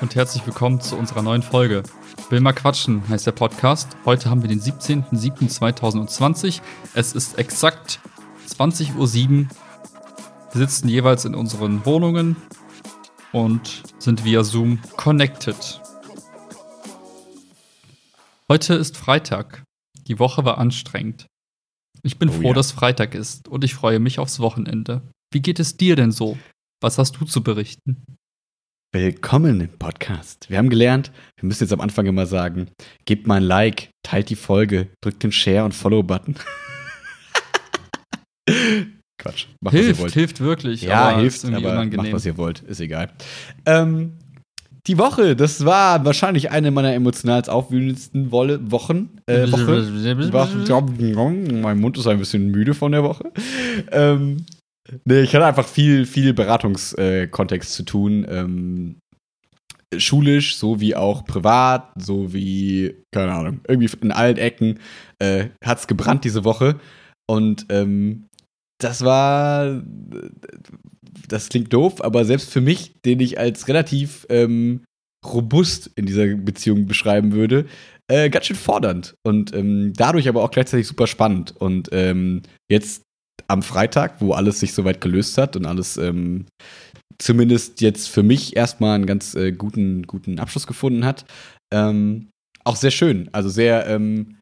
Und herzlich willkommen zu unserer neuen Folge. Will mal quatschen heißt der Podcast. Heute haben wir den 17.07.2020. Es ist exakt 20.07 Uhr. Wir sitzen jeweils in unseren Wohnungen und sind via Zoom connected. Heute ist Freitag. Die Woche war anstrengend. Ich bin Oh froh, ja. dass Freitag ist und ich freue mich aufs Wochenende. Wie geht es dir denn so? Was hast du zu berichten? Willkommen im Podcast. Wir haben gelernt, wir müssen jetzt am Anfang immer sagen, gebt mal ein Like, teilt die Folge, drückt den Share- und Follow-Button. Quatsch, macht was ihr hilft, wollt. hilft wirklich. ja, aber hilft, aber unangenehm. macht was ihr wollt, ist egal. Ähm, die Woche, das war wahrscheinlich eine meiner emotional aufwühlendsten Wochen. Äh, Woche. Mein Mund ist ein bisschen müde von der Woche. Ähm, nee, ich hatte einfach viel, viel Beratungskontext äh, zu tun. Ähm, schulisch, so wie auch privat, so wie, keine Ahnung, irgendwie in allen Ecken äh, hat es gebrannt diese Woche. Und ähm, das war, das klingt doof, aber selbst für mich, den ich als relativ ähm, robust in dieser Beziehung beschreiben würde, äh, ganz schön fordernd und ähm, dadurch aber auch gleichzeitig super spannend. Und ähm, jetzt am Freitag, wo alles sich soweit gelöst hat und alles ähm, zumindest jetzt für mich erstmal einen ganz äh, guten, guten Abschluss gefunden hat, ähm, auch sehr schön. Also sehr ähm,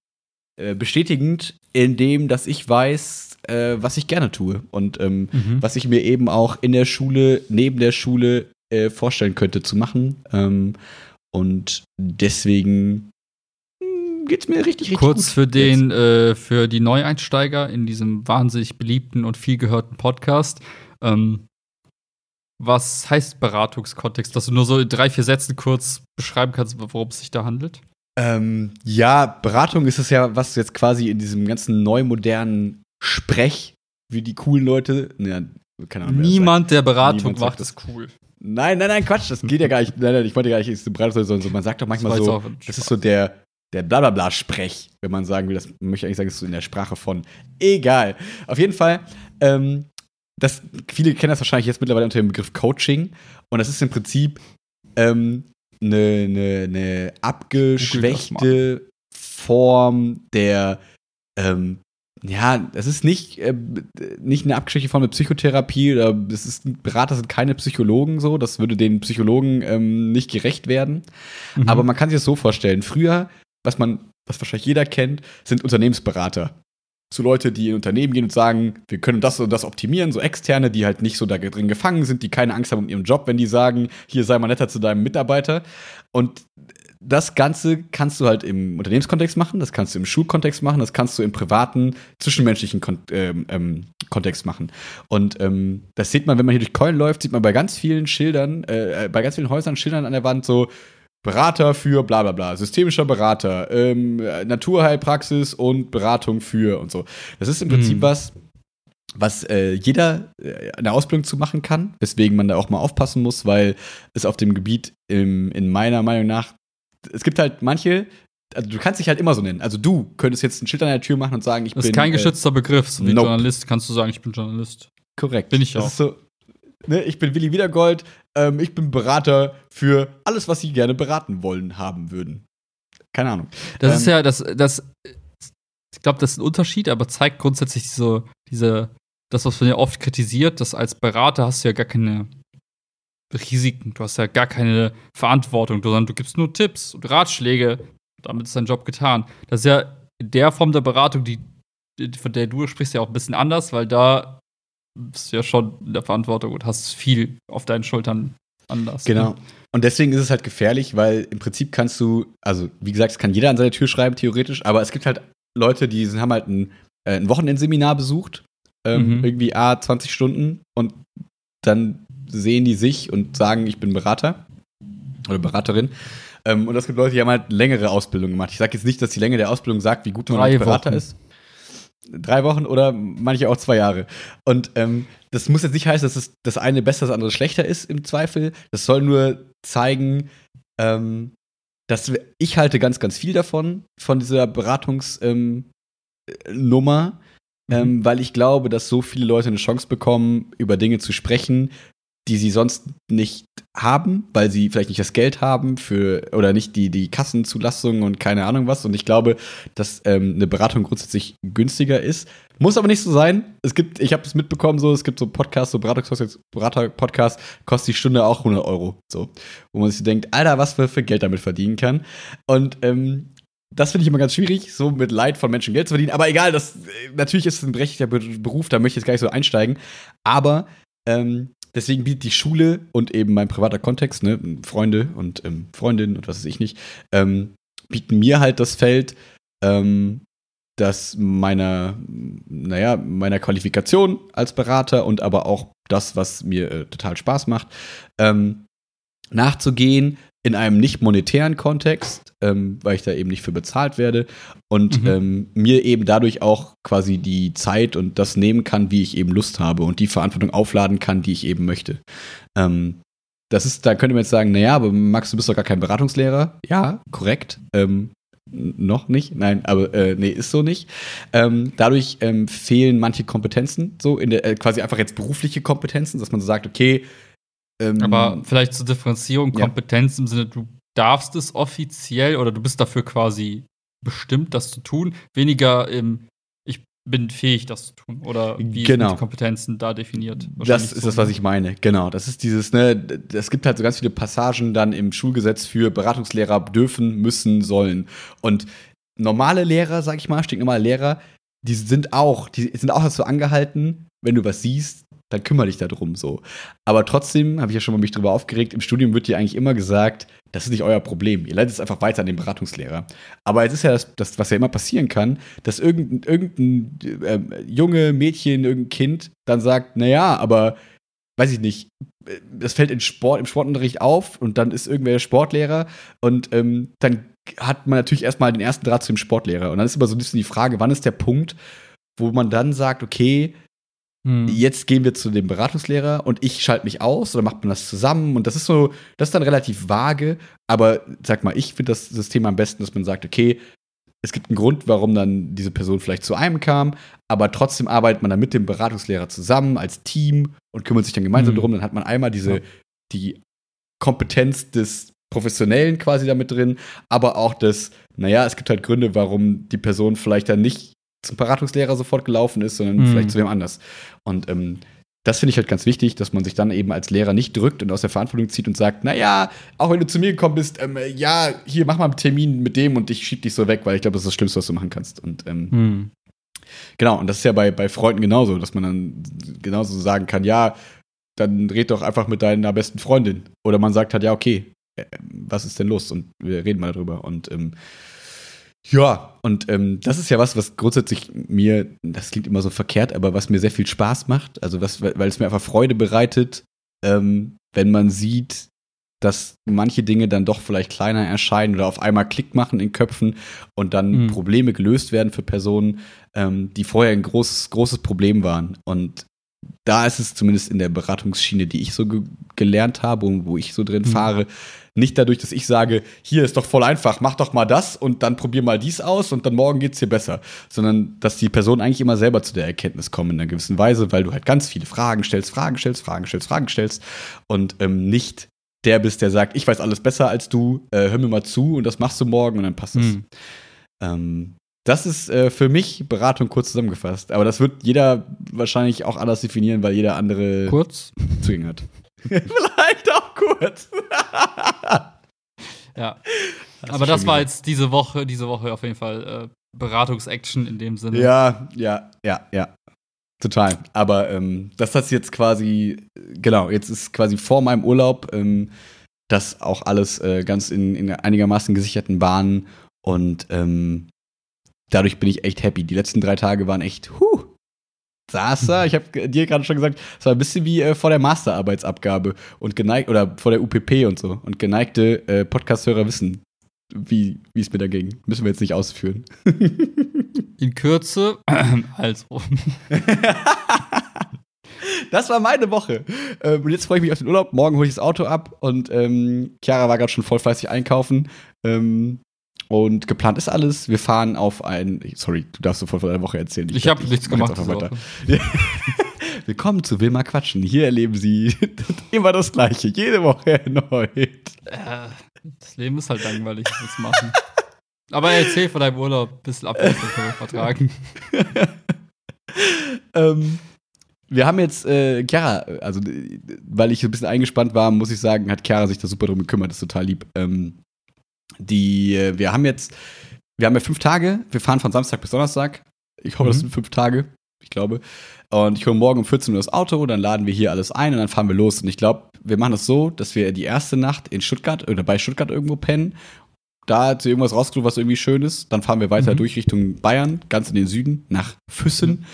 äh, bestätigend in dem, dass ich weiß, äh, was ich gerne tue und ähm, Mhm. was ich mir eben auch in der Schule, neben der Schule äh, vorstellen könnte zu machen. Ähm, und deswegen geht's mir richtig, richtig Kurz gut. für den, äh, für die Neueinsteiger in diesem wahnsinnig beliebten und viel gehörten Podcast. Ähm, was heißt Beratungskontext? Dass du nur so in drei, vier Sätzen kurz beschreiben kannst, worum es sich da handelt? Ähm, ja, Beratung ist es ja, was jetzt quasi in diesem ganzen neumodernen Sprech, wie die coolen Leute, ja, keine Ahnung. Niemand, der Beratung Niemand macht, ist cool. Nein, nein, nein, Quatsch, das geht ja gar nicht. Nein, nein, ich wollte gar nicht, ist Beratung, sondern so, man sagt doch manchmal so, das ist so der, der Blablabla-Sprech, wenn man sagen will, das möchte eigentlich sagen, ist so in der Sprache von. Egal. Auf jeden Fall, ähm, das, viele kennen das wahrscheinlich jetzt mittlerweile unter dem Begriff Coaching. Und das ist im Prinzip ähm, eine, eine, eine abgeschwächte Form der, ähm, ja, das ist nicht, äh, nicht eine abgeschwächte Form der Psychotherapie oder das ist, Berater sind keine Psychologen so, das würde den Psychologen ähm, nicht gerecht werden. Mhm. Aber man kann sich das so vorstellen. Früher, was man, was wahrscheinlich jeder kennt, sind Unternehmensberater. So Leute, die in Unternehmen gehen und sagen, wir können das und das optimieren, so externe, die halt nicht so da drin gefangen sind, die keine Angst haben um ihren Job, wenn die sagen, hier sei mal netter zu deinem Mitarbeiter. Und das Ganze kannst du halt im Unternehmenskontext machen, das kannst du im Schulkontext machen, das kannst du im privaten, zwischenmenschlichen Kon ähm, ähm, Kontext machen. Und ähm, das sieht man, wenn man hier durch Köln läuft, sieht man bei ganz vielen Schildern, äh, bei ganz vielen Häusern Schildern an der Wand so, Berater für bla bla bla, systemischer Berater, ähm, Naturheilpraxis und Beratung für und so. Das ist im Prinzip Mhm. was, was äh, jeder äh, eine Ausbildung zu machen kann, weswegen man da auch mal aufpassen muss, weil es auf dem Gebiet im, in meiner Meinung nach, es gibt halt manche, also du kannst dich halt immer so nennen. Also du könntest jetzt ein Schild an der Tür machen und sagen, ich das bin ist kein äh, geschützter Begriff. So wie nope. Journalist kannst du sagen, ich bin Journalist. Korrekt. Bin ich das auch. Ist so, ne, ich bin Willi Wiedergold, ähm, ich bin Berater für alles, was Sie gerne beraten wollen, haben würden. Keine Ahnung. Das Ähm, ist ja, das, das, ich glaube, das ist ein Unterschied, aber zeigt grundsätzlich diese, diese, das, was man ja oft kritisiert, dass als Berater hast du ja gar keine Risiken, du hast ja gar keine Verantwortung, sondern du gibst nur Tipps und Ratschläge. Damit ist dein Job getan. Das ist ja in der Form der Beratung, die, die- von der du sprichst, ja auch ein bisschen anders, weil da bist ja schon in der Verantwortung und hast viel auf deinen Schultern anders. Genau. Und deswegen ist es halt gefährlich, weil im Prinzip kannst du, also wie gesagt, es kann jeder an seine Tür schreiben, theoretisch, aber es gibt halt Leute, die sind, haben halt ein, äh, ein Wochenendseminar besucht, ähm, Mhm. irgendwie A, 20 Stunden und dann sehen die sich und sagen, ich bin Berater oder Beraterin. Ähm, und es gibt Leute, die haben halt längere Ausbildung gemacht. Ich sage jetzt nicht, dass die Länge der Ausbildung sagt, wie gut man als Berater Wochen. ist. Drei Wochen oder manche auch zwei Jahre. Und ähm, das muss jetzt nicht heißen, dass es das eine besser, das andere schlechter ist im Zweifel. Das soll nur zeigen, ähm, dass wir, ich halte ganz, ganz viel davon, von dieser Beratungsnummer, ähm, Mhm. ähm, weil ich glaube, dass so viele Leute eine Chance bekommen, über Dinge zu sprechen, die sie sonst nicht haben, weil sie vielleicht nicht das Geld haben für oder nicht die, die Kassenzulassungen und keine Ahnung was. Und ich glaube, dass ähm, eine Beratung grundsätzlich günstiger ist. Muss aber nicht so sein. Es gibt, ich habe das mitbekommen, so, es gibt so Podcasts, so Berater-Podcast, kostet die Stunde auch 100 Euro. So, wo man sich denkt, Alter, was wir für Geld damit verdienen kann. Und ähm, das finde ich immer ganz schwierig, so mit Leid von Menschen Geld zu verdienen. Aber egal, das natürlich ist es ein berechtigter Beruf, da möchte ich jetzt gar nicht so einsteigen. Aber ähm, deswegen bietet die Schule und eben mein privater Kontext, ne, Freunde und ähm, Freundinnen und was weiß ich nicht, ähm, bieten mir halt das Feld, ähm, dass meiner, naja, meiner Qualifikation als Berater und aber auch das, was mir äh, total Spaß macht, ähm, nachzugehen in einem nicht monetären Kontext, ähm, weil ich da eben nicht für bezahlt werde und mhm. ähm, mir eben dadurch auch quasi die Zeit und das nehmen kann, wie ich eben Lust habe und die Verantwortung aufladen kann, die ich eben möchte. Ähm, das ist, da könnte man jetzt sagen, naja, aber Max, du bist doch gar kein Beratungslehrer. Ja, korrekt. Ähm, noch nicht, nein, aber äh, nee, ist so nicht. Ähm, dadurch ähm, fehlen manche Kompetenzen, so in der, äh, quasi einfach jetzt berufliche Kompetenzen, dass man so sagt, okay, ähm, Aber vielleicht zur Differenzierung, Kompetenz ja. im Sinne, du darfst es offiziell oder du bist dafür quasi bestimmt, das zu tun. Weniger im, ich bin fähig, das zu tun. Oder wie genau. sind die Kompetenzen da definiert? Das ist so das, was ich meine. Genau. Das ist dieses, ne, es gibt halt so ganz viele Passagen dann im Schulgesetz für Beratungslehrer dürfen, müssen, sollen. Und normale Lehrer, sag ich mal, stinknormale Lehrer, die sind auch, die sind auch dazu angehalten, wenn du was siehst, dann kümmere dich darum so. Aber trotzdem habe ich ja schon mal mich drüber aufgeregt, im Studium wird dir eigentlich immer gesagt, das ist nicht euer Problem. Ihr leitet es einfach weiter an den Beratungslehrer. Aber es ist ja das, das was ja immer passieren kann, dass irgendein, irgendein äh, junge Mädchen, irgendein Kind dann sagt, naja, aber weiß ich nicht, das fällt in Sport, im Sportunterricht auf und dann ist irgendwer Sportlehrer und ähm, dann hat man natürlich erstmal den ersten Draht zu dem Sportlehrer. Und dann ist immer so ein bisschen die Frage, wann ist der Punkt, wo man dann sagt, okay, hm. Jetzt gehen wir zu dem Beratungslehrer und ich schalte mich aus oder macht man das zusammen? Und das ist so, das ist dann relativ vage, aber sag mal, ich finde das System am besten, dass man sagt, okay, es gibt einen Grund, warum dann diese Person vielleicht zu einem kam, aber trotzdem arbeitet man dann mit dem Beratungslehrer zusammen als Team und kümmert sich dann gemeinsam mhm. darum. Dann hat man einmal diese, ja. die Kompetenz des Professionellen quasi damit drin, aber auch das, naja, es gibt halt Gründe, warum die Person vielleicht dann nicht zum Beratungslehrer sofort gelaufen ist, sondern mhm. vielleicht zu wem anders. Und ähm, das finde ich halt ganz wichtig, dass man sich dann eben als Lehrer nicht drückt und aus der Verantwortung zieht und sagt, naja, auch wenn du zu mir gekommen bist, ähm, ja, hier mach mal einen Termin mit dem und ich schieb dich so weg, weil ich glaube, das ist das Schlimmste, was du machen kannst. Und ähm, mhm. genau, und das ist ja bei, bei Freunden genauso, dass man dann genauso sagen kann, ja, dann red doch einfach mit deiner besten Freundin. Oder man sagt halt, ja, okay, äh, was ist denn los? Und wir reden mal darüber. Und ähm, ja, und ähm, das ist ja was, was grundsätzlich mir, das klingt immer so verkehrt, aber was mir sehr viel Spaß macht. Also was, weil es mir einfach Freude bereitet, ähm, wenn man sieht, dass manche Dinge dann doch vielleicht kleiner erscheinen oder auf einmal Klick machen in Köpfen und dann mhm. Probleme gelöst werden für Personen, ähm, die vorher ein großes, großes Problem waren. Und da ist es zumindest in der Beratungsschiene, die ich so ge gelernt habe und wo ich so drin mhm. fahre, nicht dadurch, dass ich sage, hier ist doch voll einfach, mach doch mal das und dann probier mal dies aus und dann morgen geht's dir besser, sondern dass die Person eigentlich immer selber zu der Erkenntnis kommt in einer gewissen Weise, weil du halt ganz viele Fragen stellst, Fragen stellst, Fragen stellst, Fragen stellst und ähm, nicht der bist, der sagt, ich weiß alles besser als du, äh, hör mir mal zu und das machst du morgen und dann passt es. Mhm. Ähm, das ist äh, für mich Beratung kurz zusammengefasst. Aber das wird jeder wahrscheinlich auch anders definieren, weil jeder andere kurz Zugänge hat. Vielleicht auch kurz. ja. Das Aber das war jetzt diese Woche, diese Woche auf jeden Fall äh, Beratungsaction in dem Sinne. Ja, ja, ja, ja. Total. Aber ähm, das hat jetzt quasi, genau, jetzt ist quasi vor meinem Urlaub ähm, das auch alles äh, ganz in, in, einigermaßen gesicherten Bahnen und ähm, dadurch bin ich echt happy. Die letzten drei Tage waren echt, huh, saß da. Ich habe dir gerade schon gesagt, es war ein bisschen wie äh, vor der Masterarbeitsabgabe und geneigt oder vor der UPP und so. Und geneigte äh, Podcast-Hörer wissen, wie es mir da ging. Müssen wir jetzt nicht ausführen. In Kürze, also. das war meine Woche. Ähm, und jetzt freue ich mich auf den Urlaub. Morgen hole ich das Auto ab und ähm, Chiara war gerade schon voll fleißig einkaufen. Ähm, und geplant ist alles. Wir fahren auf ein. Sorry, du darfst sofort von der Woche erzählen. Ich, ich habe nichts gemacht. Willkommen zu Wilma Quatschen. Hier erleben Sie immer das Gleiche, jede Woche erneut. Äh, das Leben ist halt langweilig, will's machen. Aber erzähl von deinem Urlaub, ein bisschen Abwechslung können wir vertragen. ähm, wir haben jetzt äh, Chiara, also weil ich ein bisschen eingespannt war, muss ich sagen, hat Chiara sich da super drum gekümmert, das ist total lieb. Ähm, die, äh, wir haben jetzt, wir haben ja fünf Tage, wir fahren von Samstag bis Donnerstag. Ich hoffe, mhm. das sind fünf Tage, ich glaube. Und ich hole morgen um 14 Uhr das Auto, dann laden wir hier alles ein und dann fahren wir los. Und ich glaube, wir machen das so, dass wir die erste Nacht in Stuttgart oder bei Stuttgart irgendwo pennen. Da hat sie irgendwas rausgesucht, was irgendwie schön ist. Dann fahren wir weiter mhm. durch Richtung Bayern, ganz in den Süden, nach Füssen. Mhm.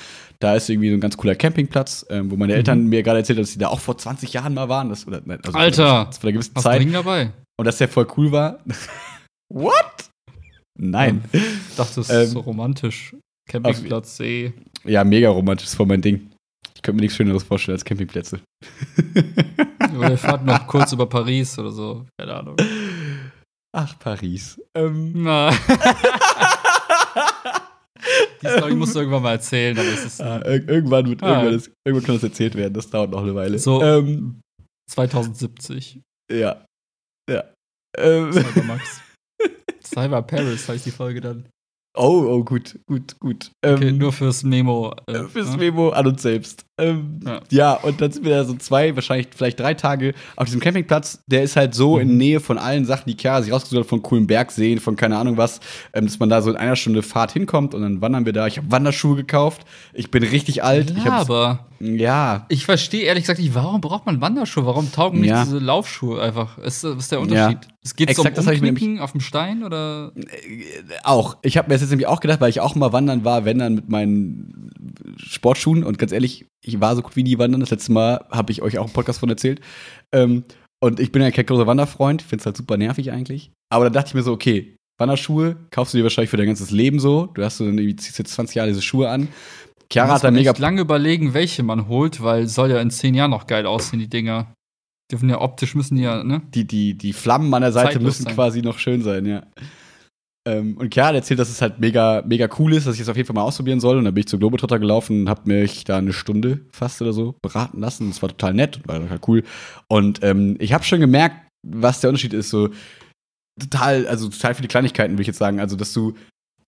Da ist irgendwie so ein ganz cooler Campingplatz, ähm, wo meine Eltern mhm. mir gerade erzählt haben, dass sie da auch vor 20 Jahren mal waren. Das, oder, also Alter! Vor einer gewissen Zeit. Dabei? Und dass der voll cool war. What? Nein. Ich dachte, das ist ähm, so romantisch. Campingplatz, See. Ja, mega romantisch, das war mein Ding. Ich könnte mir nichts Schöneres vorstellen als Campingplätze. oder wir fahren noch kurz über Paris oder so. Keine Ahnung. Ach, Paris. Ähm. Na. Die Story musst du irgendwann mal erzählen, aber es ist. Ah, irgendwann, wird, ah. irgendwann, ist, irgendwann kann das erzählt werden. Das dauert noch eine Weile. So ähm, 2070. Ja. Ja. Ähm. Cybermax. Cyber Paris heißt die Folge dann. Oh, oh, gut, gut, gut. Okay, ähm, nur fürs Memo. Äh, fürs ne? Memo an uns selbst. Ähm, ja. ja. und dann sind wir da so zwei, wahrscheinlich vielleicht drei Tage auf diesem Campingplatz. Der ist halt so mhm. in Nähe von allen Sachen, die Chiara sich rausgesucht hat, von coolen Bergseen, von keine Ahnung was, ähm, dass man da so in einer Stunde Fahrt hinkommt und dann wandern wir da. Ich habe Wanderschuhe gekauft. Ich bin richtig alt. Ja, aber ja. Ich verstehe ehrlich gesagt nicht, warum braucht man Wanderschuhe? Warum taugen nicht ja. diese Laufschuhe einfach? Ist, was ist der Unterschied? Ja. Es geht Exakt, um Umknicken auf dem Stein oder? Äh, auch. Ich habe mir das jetzt nämlich auch gedacht, weil ich auch mal wandern war, wenn dann mit meinen Sportschuhen und ganz ehrlich, ich war so gut wie nie wandern. Das letzte Mal habe ich euch auch einen Podcast von erzählt. Ähm, und ich bin ja kein großer Wanderfreund, finde es halt super nervig eigentlich. Aber dann dachte ich mir so, okay, Wanderschuhe kaufst du dir wahrscheinlich für dein ganzes Leben so. Du hast so, ziehst jetzt 20 Jahre diese Schuhe an. Chiara hat da mega. lange überlegen, welche man holt, weil soll ja in 10 Jahren noch geil aussehen, die Dinger. Dürfen ja optisch müssen die ja, ne? Die, die, die Flammen an der Seite Zeitlos müssen sein. quasi noch schön sein, ja. Ähm, und Chiara erzählt, dass es halt mega, mega cool ist, dass ich es auf jeden Fall mal ausprobieren soll. Und dann bin ich zu Globetrotter gelaufen und habe mich da eine Stunde fast oder so beraten lassen. Das war total nett, war total cool. Und ähm, ich habe schon gemerkt, was der Unterschied ist. So total, also total viele Kleinigkeiten, würde ich jetzt sagen. Also, dass du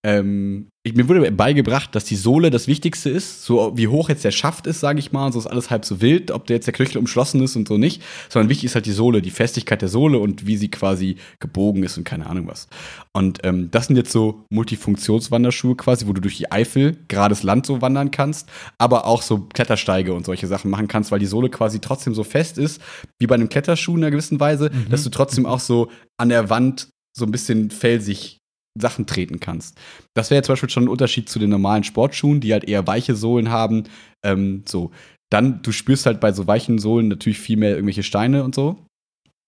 ähm, ich, mir wurde beigebracht, dass die Sohle das Wichtigste ist. So wie hoch jetzt der Schaft ist, sage ich mal, so ist alles halb so wild, ob der jetzt der Knöchel umschlossen ist und so nicht. Sondern wichtig ist halt die Sohle, die Festigkeit der Sohle und wie sie quasi gebogen ist und keine Ahnung was. Und ähm, das sind jetzt so Multifunktionswanderschuhe quasi, wo du durch die Eifel, gerades Land so wandern kannst, aber auch so Klettersteige und solche Sachen machen kannst, weil die Sohle quasi trotzdem so fest ist, wie bei einem Kletterschuh in einer gewissen Weise, mhm. dass du trotzdem auch so an der Wand so ein bisschen felsig Sachen treten kannst. Das wäre zum Beispiel schon ein Unterschied zu den normalen Sportschuhen, die halt eher weiche Sohlen haben. Ähm, so. Dann, du spürst halt bei so weichen Sohlen natürlich viel mehr irgendwelche Steine und so.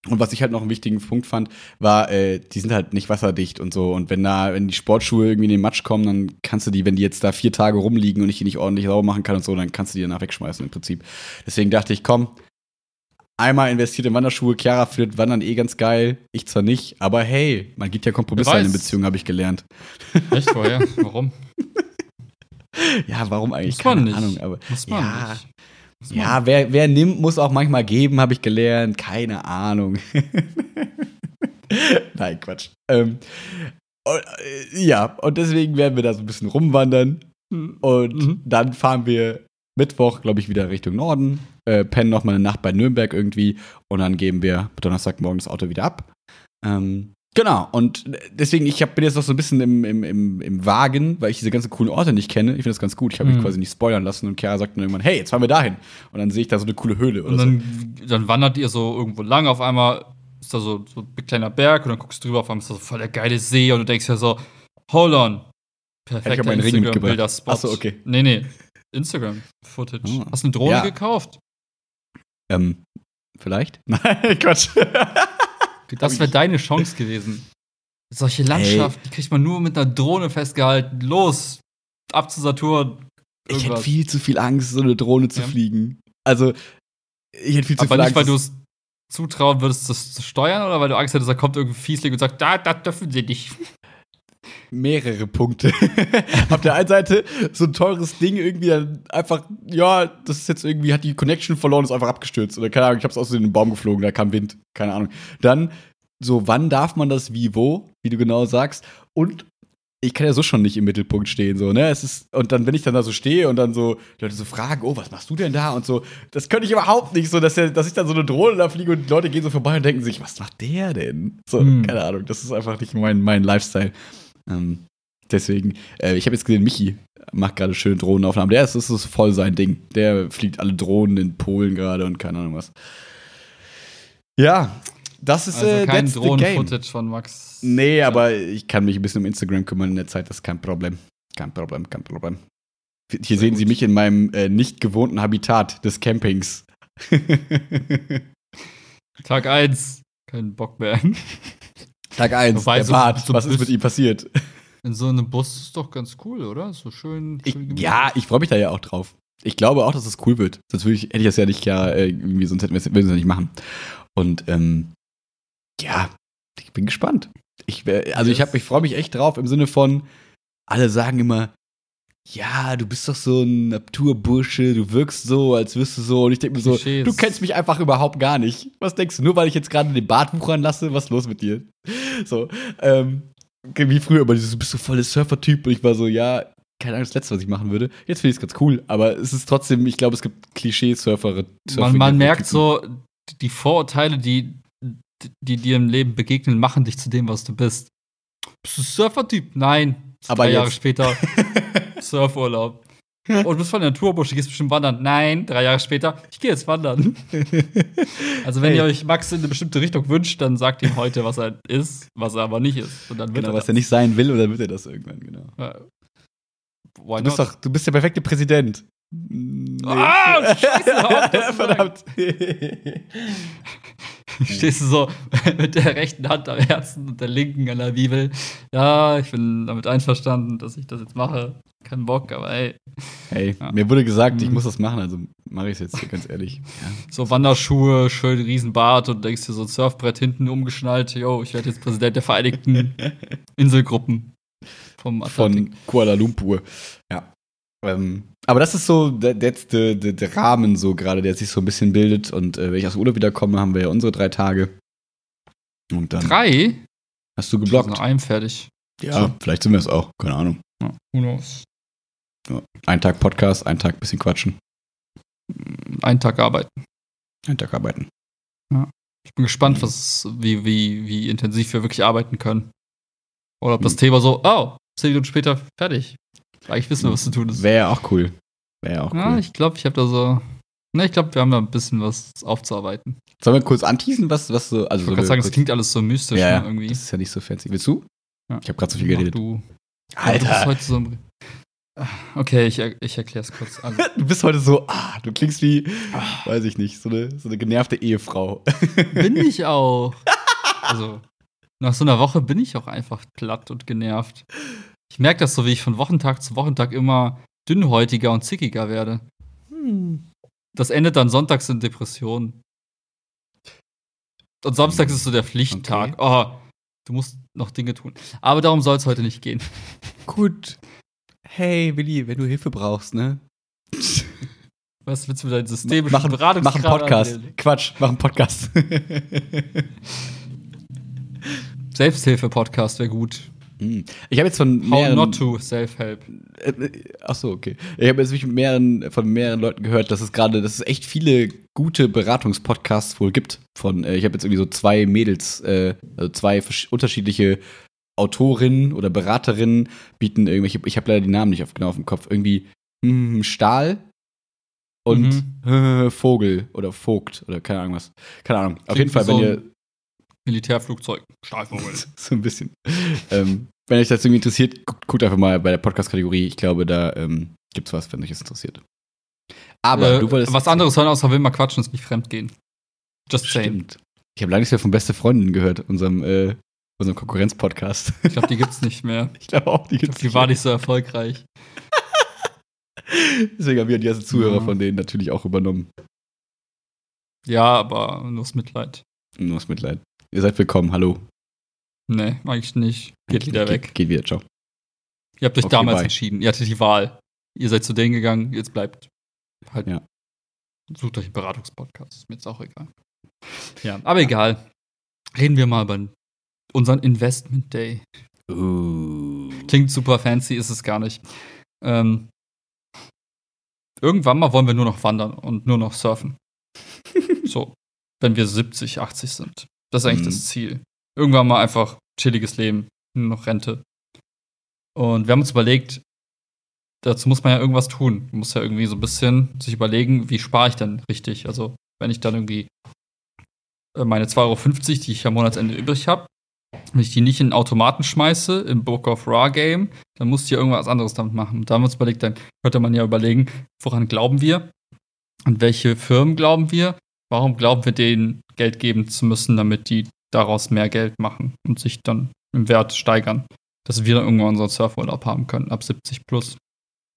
Und was ich halt noch einen wichtigen Punkt fand, war, äh, die sind halt nicht wasserdicht und so. Und wenn da, wenn die Sportschuhe irgendwie in den Matsch kommen, dann kannst du die, wenn die jetzt da vier Tage rumliegen und ich die nicht ordentlich sauber machen kann und so, dann kannst du die danach wegschmeißen im Prinzip. Deswegen dachte ich, komm, einmal investiert in Wanderschuhe. Chiara findet Wandern eh ganz geil. Ich zwar nicht, aber hey, man gibt ja Kompromisse in Beziehungen, habe ich gelernt. Echt vorher? Warum? ja, warum eigentlich? Muss man Keine nicht. Ahnung, aber muss man ja, nicht. Muss man ja, wer, wer nimmt, muss auch manchmal geben, habe ich gelernt. Keine Ahnung. Nein, Quatsch. Ähm, und, äh, ja, und deswegen werden wir da so ein bisschen rumwandern. Und mhm. dann fahren wir Mittwoch, glaube ich, wieder Richtung Norden äh, pennen noch mal eine Nacht bei Nürnberg irgendwie und dann geben wir Donnerstagmorgen das Auto wieder ab. Ähm, genau, und deswegen, ich hab, bin jetzt noch so ein bisschen im, im, im, im Wagen, weil ich diese ganzen coolen Orte nicht kenne. Ich finde das ganz gut. Ich habe mich mhm. quasi nicht spoilern lassen und Chiara sagt dann irgendwann, hey, jetzt fahren wir dahin. Und dann sehe ich da so eine coole Höhle oder und dann, so. dann wandert ihr so irgendwo lang, auf einmal ist da so, so ein kleiner Berg und dann guckst du drüber, auf einmal ist da so voll der geile See und du denkst ja so, hold on. Perfekt. Ich habe meinen Ring mitgebracht. Achso, okay. Nee, nee. Instagram-Footage. Oh. Hast du eine Drohne ja. gekauft? Ähm, vielleicht? Nein, Quatsch. das wäre deine Chance gewesen. Solche Landschaften, die kriegt man nur mit einer Drohne festgehalten. Los, ab zu Saturn. Irgendwas. Ich hätte viel zu viel Angst, so eine Drohne zu ja. fliegen. Also, ich hätte viel zu Aber viel nicht, Angst. weil du es zutrauen würdest, das zu steuern oder weil du Angst hättest, da kommt irgendein Fiesling und sagt, da, das dürfen sie nicht. Mehrere Punkte. Auf der einen Seite so ein teures Ding irgendwie dann einfach, ja, das ist jetzt irgendwie, hat die Connection verloren, ist einfach abgestürzt. Oder keine Ahnung, ich hab's aus dem Baum geflogen, da kam Wind, keine Ahnung. Dann so, wann darf man das wie wo, wie du genau sagst. Und ich kann ja so schon nicht im Mittelpunkt stehen, so, ne? Es ist, und dann, wenn ich dann da so stehe und dann so, die Leute so fragen, oh, was machst du denn da? Und so, das könnte ich überhaupt nicht so, dass, der, dass ich dann so eine Drohne da fliege und die Leute gehen so vorbei und denken sich, was macht der denn? So, hm. keine Ahnung, das ist einfach nicht mein, mein Lifestyle. Ähm, deswegen, äh, ich habe jetzt gesehen, Michi macht gerade schön Drohnenaufnahmen. Der ist, das ist voll sein Ding. Der fliegt alle Drohnen in Polen gerade und keine Ahnung was. Ja, das ist also äh, kein Drohnen-Footage von Max. Nee, aber ich kann mich ein bisschen um Instagram kümmern in der Zeit, das ist kein Problem. Kein Problem, kein Problem. Hier Sehr sehen gut. Sie mich in meinem äh, nicht gewohnten Habitat des Campings. Tag 1, kein Bock mehr. Tag 1, der so, Bart, so was ist mit ihm passiert? In so einem Bus ist doch ganz cool, oder? So schön. schön ich, ja, ich freue mich da ja auch drauf. Ich glaube auch, dass es cool wird. Sonst ich, hätte ich das ja nicht ja äh, irgendwie, sonst hätten wir es ja nicht machen. Und ähm, ja, ich bin gespannt. Ich, also ich, ich freue mich echt drauf im Sinne von, alle sagen immer, ja, du bist doch so ein Naturbursche, du wirkst so, als wirst du so. Und ich denke mir so, du kennst mich einfach überhaupt gar nicht. Was denkst du, nur weil ich jetzt gerade den Bart wuchern lasse, was ist los mit dir? So, ähm, wie früher immer dieses, du bist so voll der Surfer-Typ. Und ich war so, ja, keine Ahnung, das Letzte, was ich machen würde. Jetzt finde ich es ganz cool, aber es ist trotzdem, ich glaube, es gibt Klischee-Surfer. Man, man merkt so, die Vorurteile, die die dir im Leben begegnen, machen dich zu dem, was du bist. Bist du Surfer-Typ? Nein. Aber drei jetzt. Jahre später Surfurlaub. Und du bist von der Naturbusch, du gehst bestimmt wandern. Nein, drei Jahre später, ich gehe jetzt wandern. also, wenn hey. ihr euch Max in eine bestimmte Richtung wünscht, dann sagt ihm heute, was er ist, was er aber nicht ist. Und dann wird genau, er was er nicht sein will, oder wird er das irgendwann, genau. Ja. Du bist, doch, du bist der perfekte Präsident. Nee. Ah, scheiße, Verdammt. Stehst du so mit der rechten Hand am Herzen und der linken an der Bibel. Ja, ich bin damit einverstanden, dass ich das jetzt mache. Kein Bock, aber ey. Hey, ja. mir wurde gesagt, ich mhm. muss das machen, also mache ich es jetzt hier ganz ehrlich. Ja. So Wanderschuhe, schön Riesenbart und denkst dir so ein Surfbrett hinten umgeschnallt. Yo, ich werde jetzt Präsident der Vereinigten Inselgruppen vom Atlantik. Von Kuala Lumpur. Ja. Ähm, aber das ist so der, der, der, der Rahmen so gerade, der sich so ein bisschen bildet. Und äh, wenn ich aus Urlaub wiederkomme, haben wir ja unsere drei Tage. Und dann drei? Hast du geblockt? Nach einem fertig. Ja, so. vielleicht sind wir es auch. Keine Ahnung. Ja, who knows? Ja, ein Tag Podcast, ein Tag bisschen quatschen. Ein Tag arbeiten. Ein Tag arbeiten. Ja. Ich bin gespannt, was, wie, wie, wie intensiv wir wirklich arbeiten können. Oder ob das hm. Thema so, oh, zehn Minuten später fertig. Eigentlich wissen wir, was zu tun ist. Wäre ja auch cool. Wäre ja auch ja, cool. ich glaube, ich habe da so. Ne, ich glaube, wir haben da ein bisschen was aufzuarbeiten. Sollen wir kurz anteasen, was, was so. Also ich wollte sagen, es klingt alles so mystisch ja, ne, irgendwie. Das ist ja nicht so fancy. Willst du? Ja. Ich habe gerade so viel geredet. Du. Alter. du bist heute so Okay, ich, ich erkläre es kurz. Also. du bist heute so, ah, du klingst wie, ah. weiß ich nicht, so eine, so eine genervte Ehefrau. bin ich auch. Also, nach so einer Woche bin ich auch einfach platt und genervt. Ich merke das so, wie ich von Wochentag zu Wochentag immer dünnhäutiger und zickiger werde. Hm. Das endet dann sonntags in Depressionen. Und samstags ist so der Pflichttag. Okay. Oh, du musst noch Dinge tun. Aber darum soll es heute nicht gehen. Gut. Hey, Willi, wenn du Hilfe brauchst, ne? Was willst du mit deinem systemischen mach, Beratungsgrad Mach einen Podcast. Annehmen? Quatsch, mach einen Podcast. Selbsthilfe-Podcast wäre gut. Hm. Ich habe jetzt von mehreren. How not to self-help. Äh, äh, ach so, okay. Ich habe jetzt wirklich mehreren, von mehreren Leuten gehört, dass es gerade, dass es echt viele gute Beratungspodcasts wohl gibt. Von, äh, ich habe jetzt irgendwie so zwei Mädels, äh, also zwei unterschiedliche Autorinnen oder Beraterinnen bieten irgendwelche, ich habe leider die Namen nicht auf, genau auf dem Kopf, irgendwie hm, Stahl und mhm. Vogel oder Vogt oder keine Ahnung was. Keine Ahnung. Klingt auf jeden Fall, so wenn ihr Militärflugzeug. Stahlvogel. so ein bisschen. ähm, wenn euch das irgendwie interessiert, guckt, guckt, einfach mal bei der Podcast-Kategorie. Ich glaube, da ähm, gibt's was, wenn euch das interessiert. Aber äh, du wolltest. Was anderes hören außer will mal quatschen ist nicht fremdgehen. Just saying. Stimmt. Ich habe lange nichts mehr von Beste Freundin gehört, unserem, äh, unserem Konkurrenz-Podcast. Ich glaube, die gibt's nicht mehr. ich glaube auch, die gibt's glaub, Die war nicht so erfolgreich. Deswegen haben wir die ersten Zuhörer ja. von denen natürlich auch übernommen. Ja, aber nur das Mitleid. Nur das Mitleid. Ihr seid willkommen, hallo. Nee, eigentlich nicht. Geht wieder weg. Geht, wieder, ciao. Ihr habt euch Okay, damals bye. entschieden. Ihr hattet die Wahl. Ihr seid zu denen gegangen, jetzt bleibt halt. Ja. Sucht euch einen Beratungspodcast. Ist mir jetzt auch egal. Ja, aber egal. Reden wir mal über unseren Investment Day. Uh. Klingt super fancy, ist es gar nicht. Ähm, irgendwann mal wollen wir nur noch wandern und nur noch surfen. so, wenn wir 70, 80 sind. Das ist eigentlich Mhm. das Ziel. Irgendwann mal einfach chilliges Leben, nur noch Rente. Und wir haben uns überlegt, dazu muss man ja irgendwas tun. Man muss ja irgendwie so ein bisschen sich überlegen, wie spare ich denn richtig? Also, wenn ich dann irgendwie äh, meine 2,50 Euro, die ich am Monatsende übrig habe, wenn ich die nicht in Automaten schmeiße, im Book of Raw Game, dann muss ich ja irgendwas anderes damit machen. Und da haben wir uns überlegt, dann könnte man ja überlegen, woran glauben wir? An welche Firmen glauben wir? Warum glauben wir denen Geld geben zu müssen, damit die daraus mehr Geld machen und sich dann im Wert steigern? Dass wir dann irgendwann unseren Surfurlaub haben können, ab 70 plus.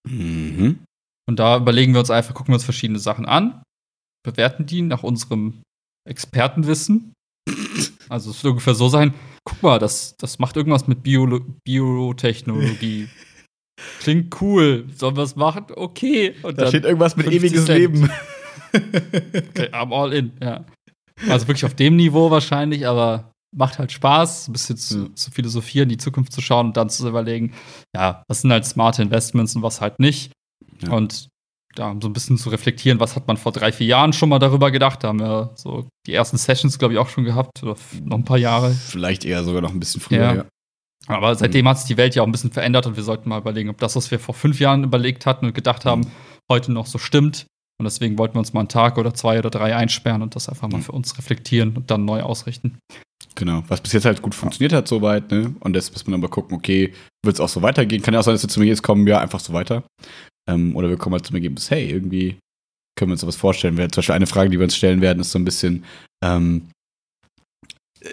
Mhm. Und da überlegen wir uns einfach, gucken wir uns verschiedene Sachen an, bewerten die nach unserem Expertenwissen. Also es wird ungefähr so sein, guck mal, das, das macht irgendwas mit Biolo Biotechnologie. Klingt cool. Sollen wir es machen? Okay. Und Da steht irgendwas mit 50 ewiges Cent. Leben. Okay, I'm all in, ja. Also wirklich auf dem Niveau wahrscheinlich, aber macht halt Spaß, ein bisschen zu, Ja. zu philosophieren, die Zukunft zu schauen und dann zu überlegen, ja, was sind halt smarte Investments und was halt nicht. Ja. Und da so ein bisschen zu reflektieren, was hat man vor drei, vier Jahren schon mal darüber gedacht. Da haben wir so die ersten Sessions, glaube ich, auch schon gehabt, oder noch ein paar Jahre. Vielleicht eher sogar noch ein bisschen früher. Ja. Ja. Aber seitdem hat sich die Welt ja auch ein bisschen verändert und wir sollten mal überlegen, ob das, was wir vor fünf Jahren überlegt hatten und gedacht haben, heute noch so stimmt. Und deswegen wollten wir uns mal einen Tag oder zwei oder drei einsperren und das einfach mal Mhm. für uns reflektieren und dann neu ausrichten. Genau. Was bis jetzt halt gut funktioniert hat, soweit, ne? Und das muss man aber gucken, okay, wird es auch so weitergehen? Kann ja auch sein, dass wir zu mir jetzt kommen, ja, einfach so weiter. Ähm, oder wir kommen halt zum Ergebnis, hey, irgendwie können wir uns sowas vorstellen. Wir, zum Beispiel eine Frage, die wir uns stellen werden, ist so ein bisschen, ähm, äh,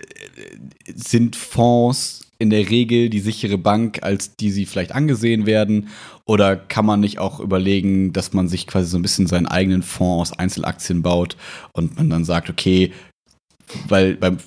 sind Fonds in der Regel die sichere Bank, als die sie vielleicht angesehen werden? Oder kann man nicht auch überlegen, dass man sich quasi so ein bisschen seinen eigenen Fonds aus Einzelaktien baut und man dann sagt, okay, weil beim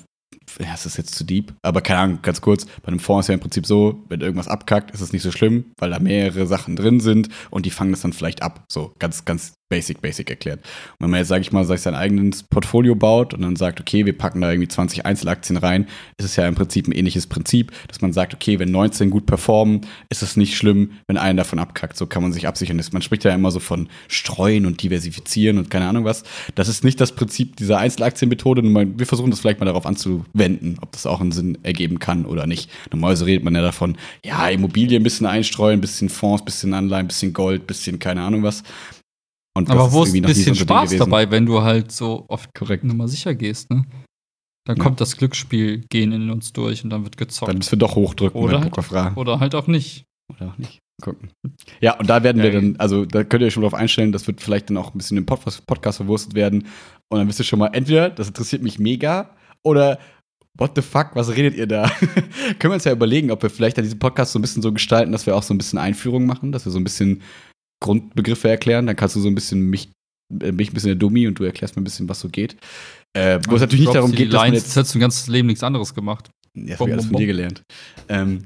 ja, ist jetzt zu deep, aber keine Ahnung, ganz kurz, bei einem Fonds ist ja im Prinzip so, wenn irgendwas abkackt, ist es nicht so schlimm, weil da mehrere Sachen drin sind und die fangen das dann vielleicht ab. So, ganz, ganz basic, basic erklärt. Und wenn man jetzt, sage ich mal, sich sein eigenes Portfolio baut und dann sagt, okay, wir packen da irgendwie 20 Einzelaktien rein, ist es ja im Prinzip ein ähnliches Prinzip, dass man sagt, okay, wenn 19 gut performen, ist es nicht schlimm, wenn einer davon abkackt. So kann man sich absichern. Man spricht ja immer so von streuen und diversifizieren und keine Ahnung was. Das ist nicht das Prinzip dieser Einzelaktienmethode. Wir versuchen das vielleicht mal darauf anzuwenden, ob das auch einen Sinn ergeben kann oder nicht. Normalerweise redet man ja davon, ja, Immobilien ein bisschen einstreuen, ein bisschen Fonds, ein bisschen Anleihen, ein bisschen Gold, ein bisschen keine Ahnung was. Und Aber wo ist ein so bisschen Ding Spaß gewesen. dabei, wenn du halt so oft Korrekt. Nummer sicher gehst, ne? Dann Ja. kommt das Glücksspiel gehen in uns durch und dann wird gezockt. Dann müssen wir doch hochdrücken Oder halt- Pokerfragen. Oder halt auch nicht. Oder auch nicht. Gucken. Ja, und da werden Ja, wir dann, also da könnt ihr euch schon drauf einstellen, das wird vielleicht dann auch ein bisschen im Podcast, Podcast verwurstet werden. Und dann wisst ihr schon mal, entweder, das interessiert mich mega, oder what the fuck, was redet ihr da? Können wir uns ja überlegen, ob wir vielleicht dann diesen Podcast so ein bisschen so gestalten, dass wir auch so ein bisschen Einführung machen, dass wir so ein bisschen Grundbegriffe erklären. Dann kannst du so ein bisschen mich, äh, mich ein bisschen der Dummi und du erklärst mir ein bisschen, was so geht. Äh, wo es natürlich nicht darum geht, dass man jetzt das hättest du ein ganzes Leben nichts anderes gemacht. ja, das habe ich alles von dir gelernt. Ähm,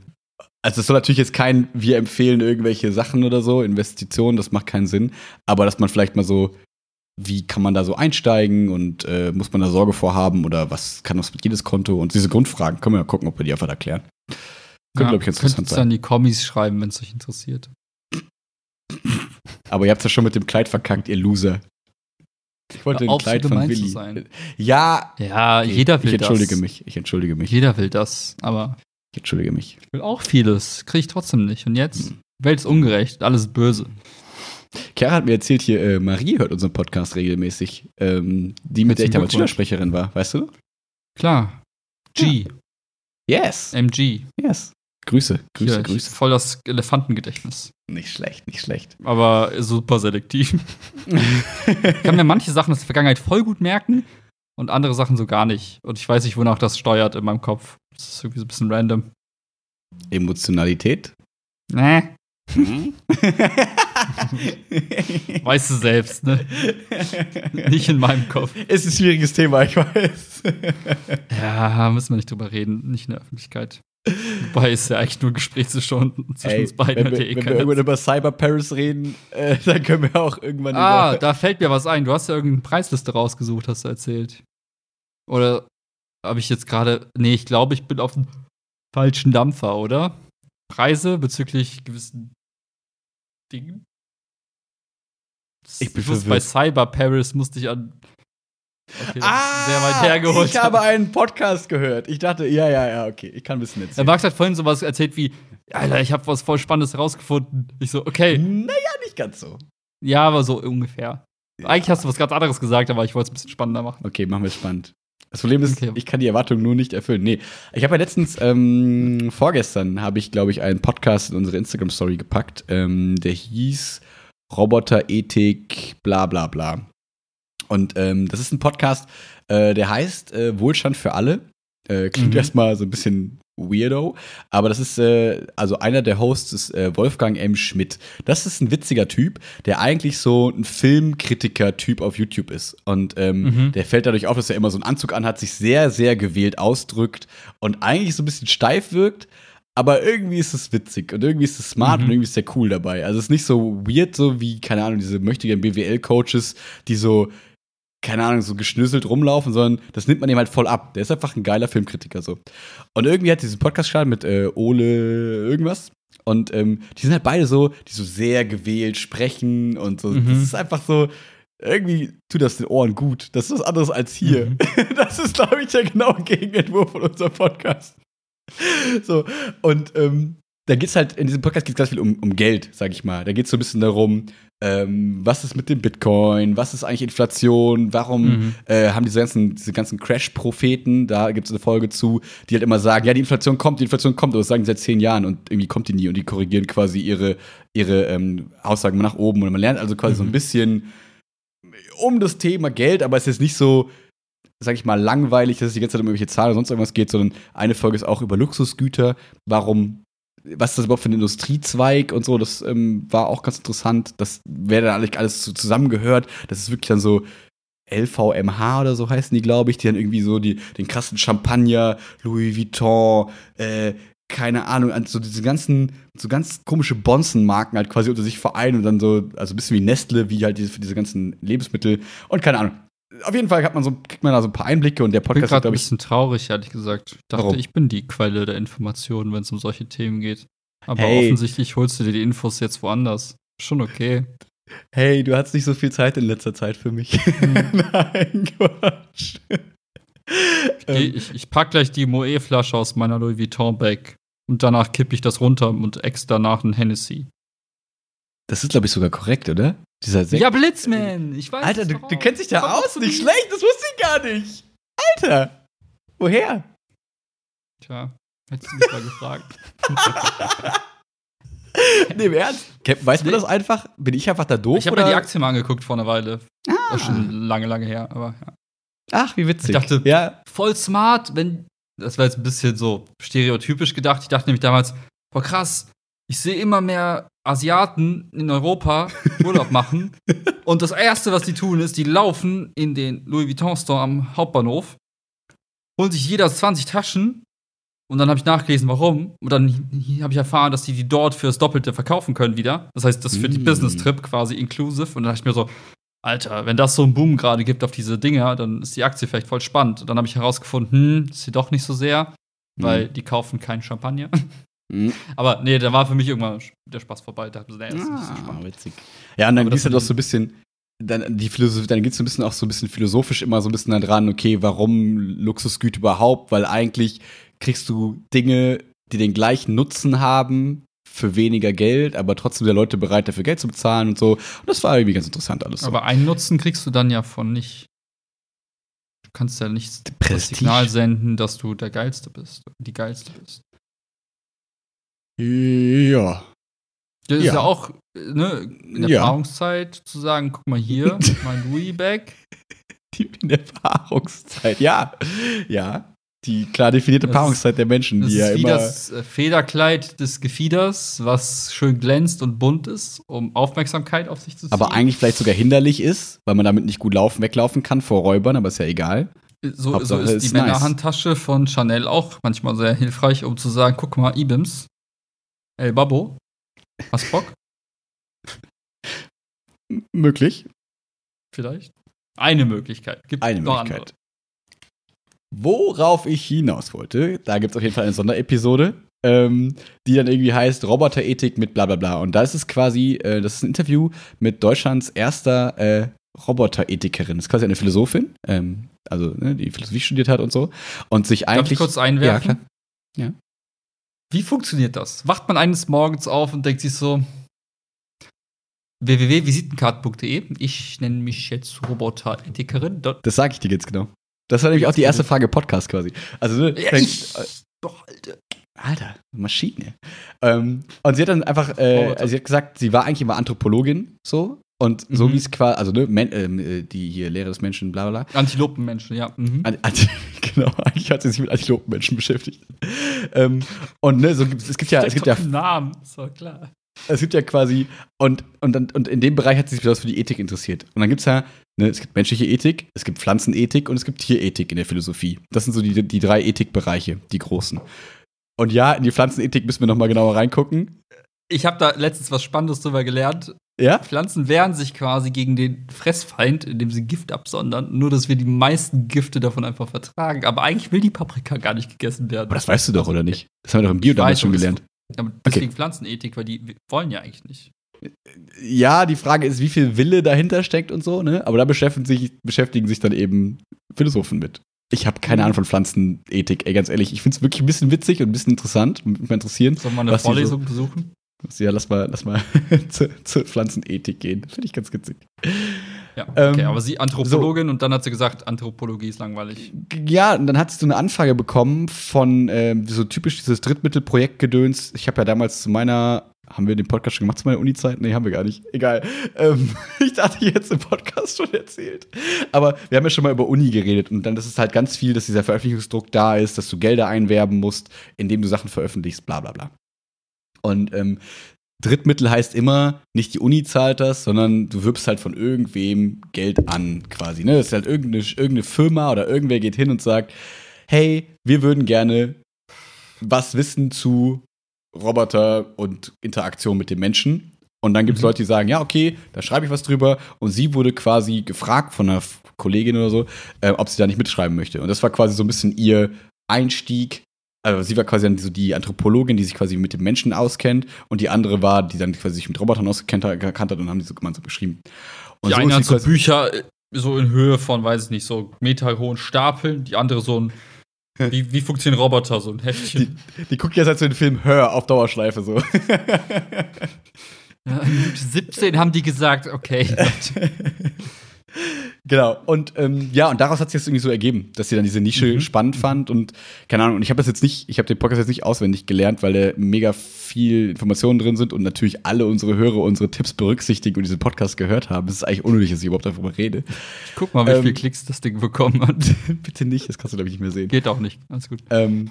also es soll natürlich jetzt kein, wir empfehlen irgendwelche Sachen oder so, Investitionen, das macht keinen Sinn. Aber dass man vielleicht mal so, wie kann man da so einsteigen und äh, muss man da Sorge vorhaben oder was kann das mit jedes Konto und diese Grundfragen, können wir ja gucken, ob wir die einfach erklären. Könnte, glaube ich, interessant sein. dann die Kommis schreiben, wenn es euch interessiert. Aber ihr habt ja schon mit dem Kleid verkackt, ihr Loser. Ich wollte ein auf, so Kleid von Willi. sein. Ja, Ja, okay, jeder will ich entschuldige das. mich. Ich entschuldige mich. Jeder will das, aber Ich entschuldige mich. ich will auch vieles. Kriege ich trotzdem nicht. Und jetzt? Hm. Welt ist ungerecht, alles böse. Chiara hat mir erzählt, hier, äh, Marie hört unseren Podcast regelmäßig. Ähm, die, mit der ich damals. Schülersprecherin war, weißt du? Klar. G, Yes. MG. Yes. Grüße, Grüße, ich- Grüße. Voll das Elefantengedächtnis. Nicht schlecht, nicht schlecht. Aber super selektiv. Ich kann mir manche Sachen aus der Vergangenheit voll gut merken und andere Sachen so gar nicht. Und ich weiß nicht, wonach das steuert in meinem Kopf. Das ist irgendwie so ein bisschen random. Emotionalität? Nee, Mhm. weißt du selbst, ne? Nicht in meinem Kopf. Ist ein schwieriges Thema, ich weiß. Ja, müssen wir nicht drüber reden. Nicht in der Öffentlichkeit. Wobei ist ja eigentlich nur Gespräch zwischen Ey, uns beiden. Wenn wir, eh wenn wir irgendwann über Cyber Paris reden, äh, dann können wir auch irgendwann Ah, über da fällt mir was ein. Du hast ja irgendeine Preisliste rausgesucht, hast du erzählt. Oder habe ich jetzt gerade. Nee, ich glaube, ich bin auf dem falschen Dampfer, oder? Preise bezüglich gewissen Dingen? Ich bin ich bei Cyber Paris musste ich an Okay, ah, sehr weit hergeholt. Ich habe einen Podcast gehört. Ich dachte, ja, ja, ja, okay, ich kann ein bisschen erzählen. Max hat vorhin sowas erzählt wie, Alter, ich habe was voll Spannendes herausgefunden. Ich so, okay. Naja, nicht ganz so. Ja, aber so ungefähr. Ja. Eigentlich hast du was ganz anderes gesagt, aber ich wollte es ein bisschen spannender machen. Okay, machen wir es spannend. Das Problem ist, okay. ich kann die Erwartung nur nicht erfüllen. Nee, ich habe ja letztens, ähm, vorgestern habe ich, glaube ich, einen Podcast in unsere Instagram-Story gepackt. Ähm, der hieß Roboterethik, bla bla bla. Und ähm, das ist ein Podcast, äh, der heißt äh, Wohlstand für alle. Äh, klingt mhm. erstmal so ein bisschen weirdo, aber das ist, äh, also einer der Hosts ist äh, Wolfgang M. Schmidt. Das ist ein witziger Typ, der eigentlich so ein Filmkritiker-Typ auf YouTube ist. Und ähm, mhm. der fällt dadurch auf, dass er immer so einen Anzug anhat, sich sehr, sehr gewählt ausdrückt und eigentlich so ein bisschen steif wirkt, aber irgendwie ist es witzig und irgendwie ist es smart mhm. und irgendwie ist der cool dabei. Also es ist nicht so weird, so wie, keine Ahnung, diese möchtigen BWL-Coaches, die so keine Ahnung, so geschnüsselt rumlaufen, sondern das nimmt man ihm halt voll ab. Der ist einfach ein geiler Filmkritiker so. Und irgendwie hat diesen Podcast gestartet mit äh, Ole irgendwas. Und ähm, die sind halt beide so, die so sehr gewählt sprechen und so. Mhm. Das ist einfach so, irgendwie tut das den Ohren gut. Das ist was anderes als hier. Mhm. Das ist, glaube ich, der genaue Gegenentwurf von unserem Podcast. So, und ähm, da geht es halt, in diesem Podcast geht es ganz viel um, um Geld, sag ich mal. Da geht es so ein bisschen darum, ähm, was ist mit dem Bitcoin, was ist eigentlich Inflation, warum mhm. äh, haben diese ganzen, diese ganzen Crash-Propheten, da gibt es eine Folge zu, die halt immer sagen, ja, die Inflation kommt, die Inflation kommt, aber das sagen die seit zehn Jahren und irgendwie kommt die nie und die korrigieren quasi ihre, ihre ähm, Aussagen nach oben und man lernt also quasi mhm. so ein mhm. bisschen um das Thema Geld, aber es ist nicht so, sag ich mal, langweilig, dass es die ganze Zeit um irgendwelche Zahlen oder sonst irgendwas geht, sondern eine Folge ist auch über Luxusgüter, warum was ist das überhaupt für ein Industriezweig und so, das ähm, war auch ganz interessant. Das wäre dann alles so zusammengehört. Das ist wirklich dann so LVMH oder so heißen die, glaube ich, die dann irgendwie so die, den krassen Champagner, Louis Vuitton, äh, keine Ahnung, so diese ganzen, so ganz komische Bonzenmarken halt quasi unter sich vereinen und dann so, also ein bisschen wie Nestle, wie halt diese, für diese ganzen Lebensmittel und keine Ahnung auf jeden Fall hat man so, kriegt man da so ein paar Einblicke und der Podcast ist, glaube ich. ein bisschen traurig, ehrlich gesagt. Ich dachte, Warum? ich bin die Quelle der Informationen, wenn es um solche Themen geht. Aber hey. offensichtlich holst du dir die Infos jetzt woanders. Schon okay. Hey, du hattest nicht so viel Zeit in letzter Zeit für mich. Nein, Quatsch. Ich, ich, ich pack gleich die Moe-Flasche aus meiner Louis Vuitton-Bag und danach kippe ich das runter und ex danach ein Hennessy. Das ist, glaube ich, sogar korrekt, oder? Dieser Sekt. Ja, Blitzman! Ich weiß Alter, du, du, kennst dich da aus? Nicht schlecht, das wusste ich gar nicht. Alter! Woher? Tja, hättest du mich mal gefragt. nee, im Ernst? Weiß man das einfach? Bin ich einfach da doof? Ich habe mir die Aktie mal angeguckt vor einer Weile. Ah. Das ist schon lange, lange her, aber ja. Ach, wie witzig. Ich dachte, ja. voll smart, wenn. Das war jetzt ein bisschen so stereotypisch gedacht. Ich dachte nämlich damals, boah, krass, ich sehe immer mehr Asiaten in Europa Urlaub machen. und das Erste, was die tun, ist, die laufen in den Louis Vuitton Store am Hauptbahnhof, holen sich jeder 20 Taschen. Und dann habe ich nachgelesen, warum. Und dann habe ich erfahren, dass die die dort fürs Doppelte verkaufen können wieder. Das heißt, das für die mm. Business-Trip quasi inclusive. Und dann dachte ich mir so, Alter, wenn das so einen Boom gerade gibt auf diese Dinger, dann ist die Aktie vielleicht voll spannend. Und dann habe ich herausgefunden, hm, ist sie doch nicht so sehr, weil mm. die kaufen keinen Champagner. Mhm. Aber nee, da war für mich irgendwann der Spaß vorbei. Da dachte, nee, das ist nicht so spannend. Witzig. Ja, und dann gehst du doch so ein bisschen, dann die Philosophie, dann geht's so ein bisschen auch so ein bisschen philosophisch immer so ein bisschen dran, okay, warum Luxusgüter überhaupt? Weil eigentlich kriegst du Dinge, die den gleichen Nutzen haben, für weniger Geld, aber trotzdem sind Leute bereit, dafür Geld zu bezahlen und so. Und das war irgendwie ganz interessant alles. So. Aber einen Nutzen kriegst du dann ja von nicht. Du kannst ja nicht das Signal senden, dass du der Geilste bist, die Geilste bist. Ja. Das ist ja, auch ne, in der ja. Paarungszeit zu sagen, guck mal hier, mein Louis-Bag. In der Paarungszeit, ja. Ja. Die klar definierte das Paarungszeit der Menschen, das die ja ist wie immer. das Federkleid des Gefieders, was schön glänzt und bunt ist, um Aufmerksamkeit auf sich zu ziehen. Aber eigentlich vielleicht sogar hinderlich ist, weil man damit nicht gut laufen, weglaufen kann vor Räubern, aber ist ja egal. So, so ist die ist nice. Männerhandtasche von Chanel auch manchmal sehr hilfreich, um zu sagen, guck mal, Ibims, El Babo, hast Bock? Möglich. Vielleicht. Eine Möglichkeit. Gibt Eine Möglichkeit. Worauf ich hinaus wollte, da gibt es auf jeden Fall eine Sonderepisode, ähm, die dann irgendwie heißt Roboterethik mit bla bla bla. Und da ist es quasi, äh, das ist ein Interview mit Deutschlands erster äh, Roboterethikerin. Das ist quasi eine Philosophin, ähm, also ne, die Philosophie studiert hat und so. Und sich Darf ich eigentlich. kurz einwerfen? Ja, klar. Wie funktioniert das? Wacht man eines Morgens auf und denkt sich so, www.visitenkarte.de, ich nenne mich jetzt Roboterethikerin. Das sage ich dir jetzt genau. Das war nämlich auch die erste Frage Podcast quasi. Also, ne, Ja, ich, doch, Alter. Alter, Maschine. Ähm, und sie hat dann einfach, äh, Roboter. also sie hat gesagt, sie war eigentlich immer Anthropologin, so. Und so Mhm. wie es quasi, also ne, Men, ähm, äh, die hier Lehre des Menschen, bla bla bla. Antilopenmenschen, ja. Mhm. An, Anti, genau, eigentlich hat sie sich mit Antilopenmenschen beschäftigt. ähm, und ne, so es gibt ja, es gibt ja, Namen, doch klar. es gibt ja quasi, und, und, und in dem Bereich hat sie sich besonders für die Ethik interessiert. Und dann gibt es ja, ne, es gibt menschliche Ethik, es gibt Pflanzenethik und es gibt Tierethik in der Philosophie. Das sind so die, die drei Ethikbereiche, die großen. Und ja, in die Pflanzenethik müssen wir noch mal genauer reingucken. Ich habe da letztens was Spannendes drüber gelernt. Ja? Pflanzen wehren sich quasi gegen den Fressfeind, indem sie Gift absondern. Nur, dass wir die meisten Gifte davon einfach vertragen. Aber eigentlich will die Paprika gar nicht gegessen werden. Aber das weißt du doch, oder nicht? Das haben wir doch im Bio Ich damals weiß, schon gelernt. Aber deswegen Pflanzenethik, weil die wollen ja eigentlich nicht. Ja, die Frage ist, wie viel Wille dahinter steckt und so, ne? Aber da beschäftigen sich, beschäftigen sich dann eben Philosophen mit. Ich habe keine Ahnung von Pflanzenethik, ey, ganz ehrlich. Ich finde es wirklich ein bisschen witzig und ein bisschen interessant. Mich mal interessieren. Sollen wir eine Vorlesung besuchen? Ja, lass mal, lass mal zur, zur Pflanzenethik gehen. Finde ich ganz witzig. Ja, Ähm, okay, aber sie Anthropologin und dann hat sie gesagt, Anthropologie ist langweilig. Ja, und dann hat sie so eine Anfrage bekommen von ähm, so typisch dieses Drittmittelprojektgedöns. Ich habe ja damals zu meiner, haben wir den Podcast schon gemacht zu meiner Uni-Zeit? Nee, haben wir gar nicht. Egal. Ähm, ich dachte, jetzt im Podcast schon erzählt. Aber wir haben ja schon mal über Uni geredet und dann ist es halt ganz viel, dass dieser Veröffentlichungsdruck da ist, dass du Gelder einwerben musst, indem du Sachen veröffentlichst, bla bla bla. Und ähm, Drittmittel heißt immer, nicht die Uni zahlt das, sondern du wirbst halt von irgendwem Geld an, quasi. Ne? Das ist halt irgendeine, irgendeine Firma oder irgendwer geht hin und sagt, hey, wir würden gerne was wissen zu Roboter und Interaktion mit dem Menschen. Und dann gibt es Mhm. Leute, die sagen, ja, okay, da schreibe ich was drüber. Und sie wurde quasi gefragt von einer Kollegin oder so, äh, ob sie da nicht mitschreiben möchte. Und das war quasi so ein bisschen ihr Einstieg. Also sie war quasi dann so die Anthropologin, die sich quasi mit dem Menschen auskennt. Und die andere war, die dann quasi sich mit Robotern ausgekannt hat gekannt hat und haben die so gemeinsam beschrieben. Und Die so eine hat so Bücher äh, so in Höhe von, weiß ich nicht, so meterhohen Stapeln. Die andere so ein, wie, wie funktionieren Roboter, so ein Heftchen. die, die guckt jetzt halt so den Film Hör auf Dauerschleife so. Ja, Minute 17 haben die gesagt, okay. Genau. Und ähm, ja, und daraus hat sich das irgendwie so ergeben, dass sie dann diese Nische Mhm. spannend fand und keine Ahnung. Und ich habe das jetzt nicht, ich habe den Podcast jetzt nicht auswendig gelernt, weil da mega viel Informationen drin sind und natürlich alle unsere Hörer unsere Tipps berücksichtigen und diesen Podcast gehört haben. Es ist eigentlich unnötig, dass ich überhaupt darüber rede. Ich guck mal, wie Ähm, viele Klicks das Ding bekommen hat. Bitte nicht, das kannst du glaube ich nicht mehr sehen. Geht auch nicht. Alles gut. Ähm,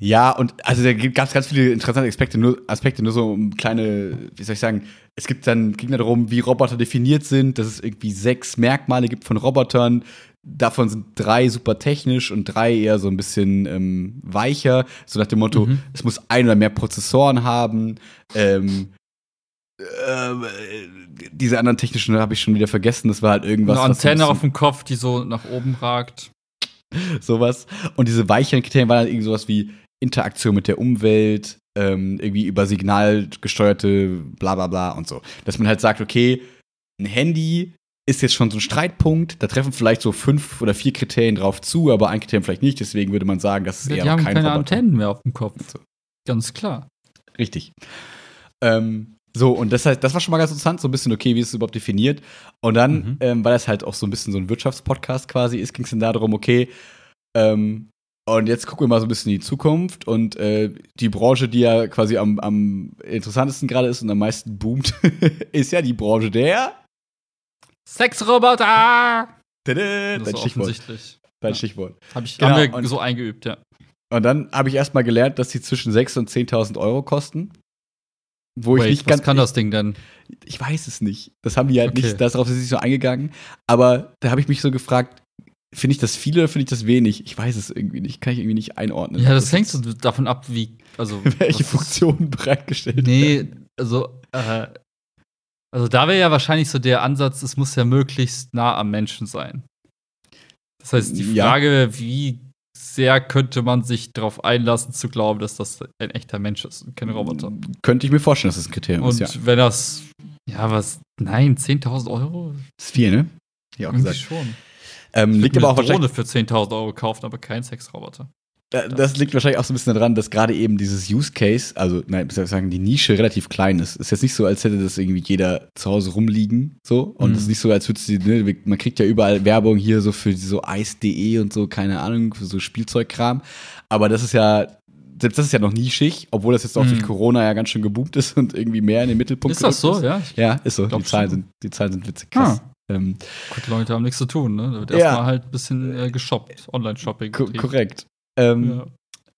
ja, und also da gab es ganz viele interessante Aspekte, nur, Aspekte, nur so um kleine, wie soll ich sagen, es gibt dann, ging dann darum, wie Roboter definiert sind, dass es irgendwie sechs Merkmale gibt von Robotern. Davon sind drei super technisch und drei eher so ein bisschen ähm, weicher, so nach dem Motto, Mhm. es muss ein oder mehr Prozessoren haben. Ähm, ähm, äh, diese anderen technischen habe ich schon wieder vergessen, das war halt irgendwas. Eine Antenne auf dem Kopf, die so nach oben ragt. sowas. Und diese weicheren Kriterien waren halt irgendwie sowas wie Interaktion mit der Umwelt, ähm, irgendwie über Signal gesteuerte bla bla bla und so. Dass man halt sagt, okay, ein Handy ist jetzt schon so ein Streitpunkt, da treffen vielleicht so fünf oder vier Kriterien drauf zu, aber ein Kriterium vielleicht nicht, deswegen würde man sagen, das ist Ja, eher die haben kein keine Roboter. Antennen mehr auf dem Kopf. So. Ganz klar. Richtig. Ähm, so, und das, heißt, das war schon mal ganz interessant, so ein bisschen, okay, wie ist es überhaupt definiert? Und dann, Mhm. ähm, weil das halt auch so ein bisschen so ein Wirtschaftspodcast quasi ist, ging es dann darum, okay, ähm, und jetzt gucken wir mal so ein bisschen in die Zukunft und äh, die Branche, die ja quasi am, am interessantesten gerade ist und am meisten boomt, ist ja die Branche der. Sexroboter! Das dein ist Stichwort. offensichtlich. Dein Ja. Stichwort. Hab ich, Genau, haben wir und- so eingeübt, ja. Und dann habe ich erstmal gelernt, dass die zwischen 6.000 und 10.000 Euro kosten. Wo ich Wait, nicht was ganz. kann das Ding denn? Ich weiß es nicht. Das haben die halt Okay. nicht, darauf ist sie nicht so eingegangen. Aber da habe ich mich so gefragt, finde ich das viel oder finde ich das wenig? Ich weiß es irgendwie nicht, kann ich irgendwie nicht einordnen. Ja, das, hängt so davon ab, wie, also. Welche Funktionen bereitgestellt Nee, werden. also, äh, also da wäre ja wahrscheinlich so der Ansatz, es muss ja möglichst nah am Menschen sein. Das heißt, die Frage, ja. wie sehr könnte man sich darauf einlassen, zu glauben, dass das ein echter Mensch ist und kein Roboter. Könnte ich mir vorstellen, dass das ein Kriterium und ist, ja. wenn das, ja, was, nein, 10.000 Euro? Das ist viel, ne? Ja, auch gesagt. schon. Ähm, liegt aber auch wahrscheinlich. für 10.000 Euro kaufen, aber kein Sexroboter. Das liegt wahrscheinlich auch so ein bisschen daran, dass gerade eben dieses Use Case, also nein, ich sagen, die Nische relativ klein ist. Ist jetzt nicht so, als hätte das irgendwie jeder zu Hause rumliegen, so. Und es mhm. ist nicht so, als würde sie, ne, man kriegt ja überall Werbung hier so für so Eis.de und so, keine Ahnung, für so Spielzeugkram. Aber das ist ja, selbst das ist ja noch nischig, obwohl das jetzt auch mhm. durch Corona ja ganz schön geboomt ist und irgendwie mehr in den Mittelpunkt Ist das so, ist. ja? Ja, ist so. Die Zahlen, sind, die Zahlen sind witzig krass. Ah. Ähm, Gut, Leute haben nichts zu tun, ne? Da wird ja. erstmal halt ein bisschen äh, geshoppt, Online-Shopping. korrekt. Ähm, ja.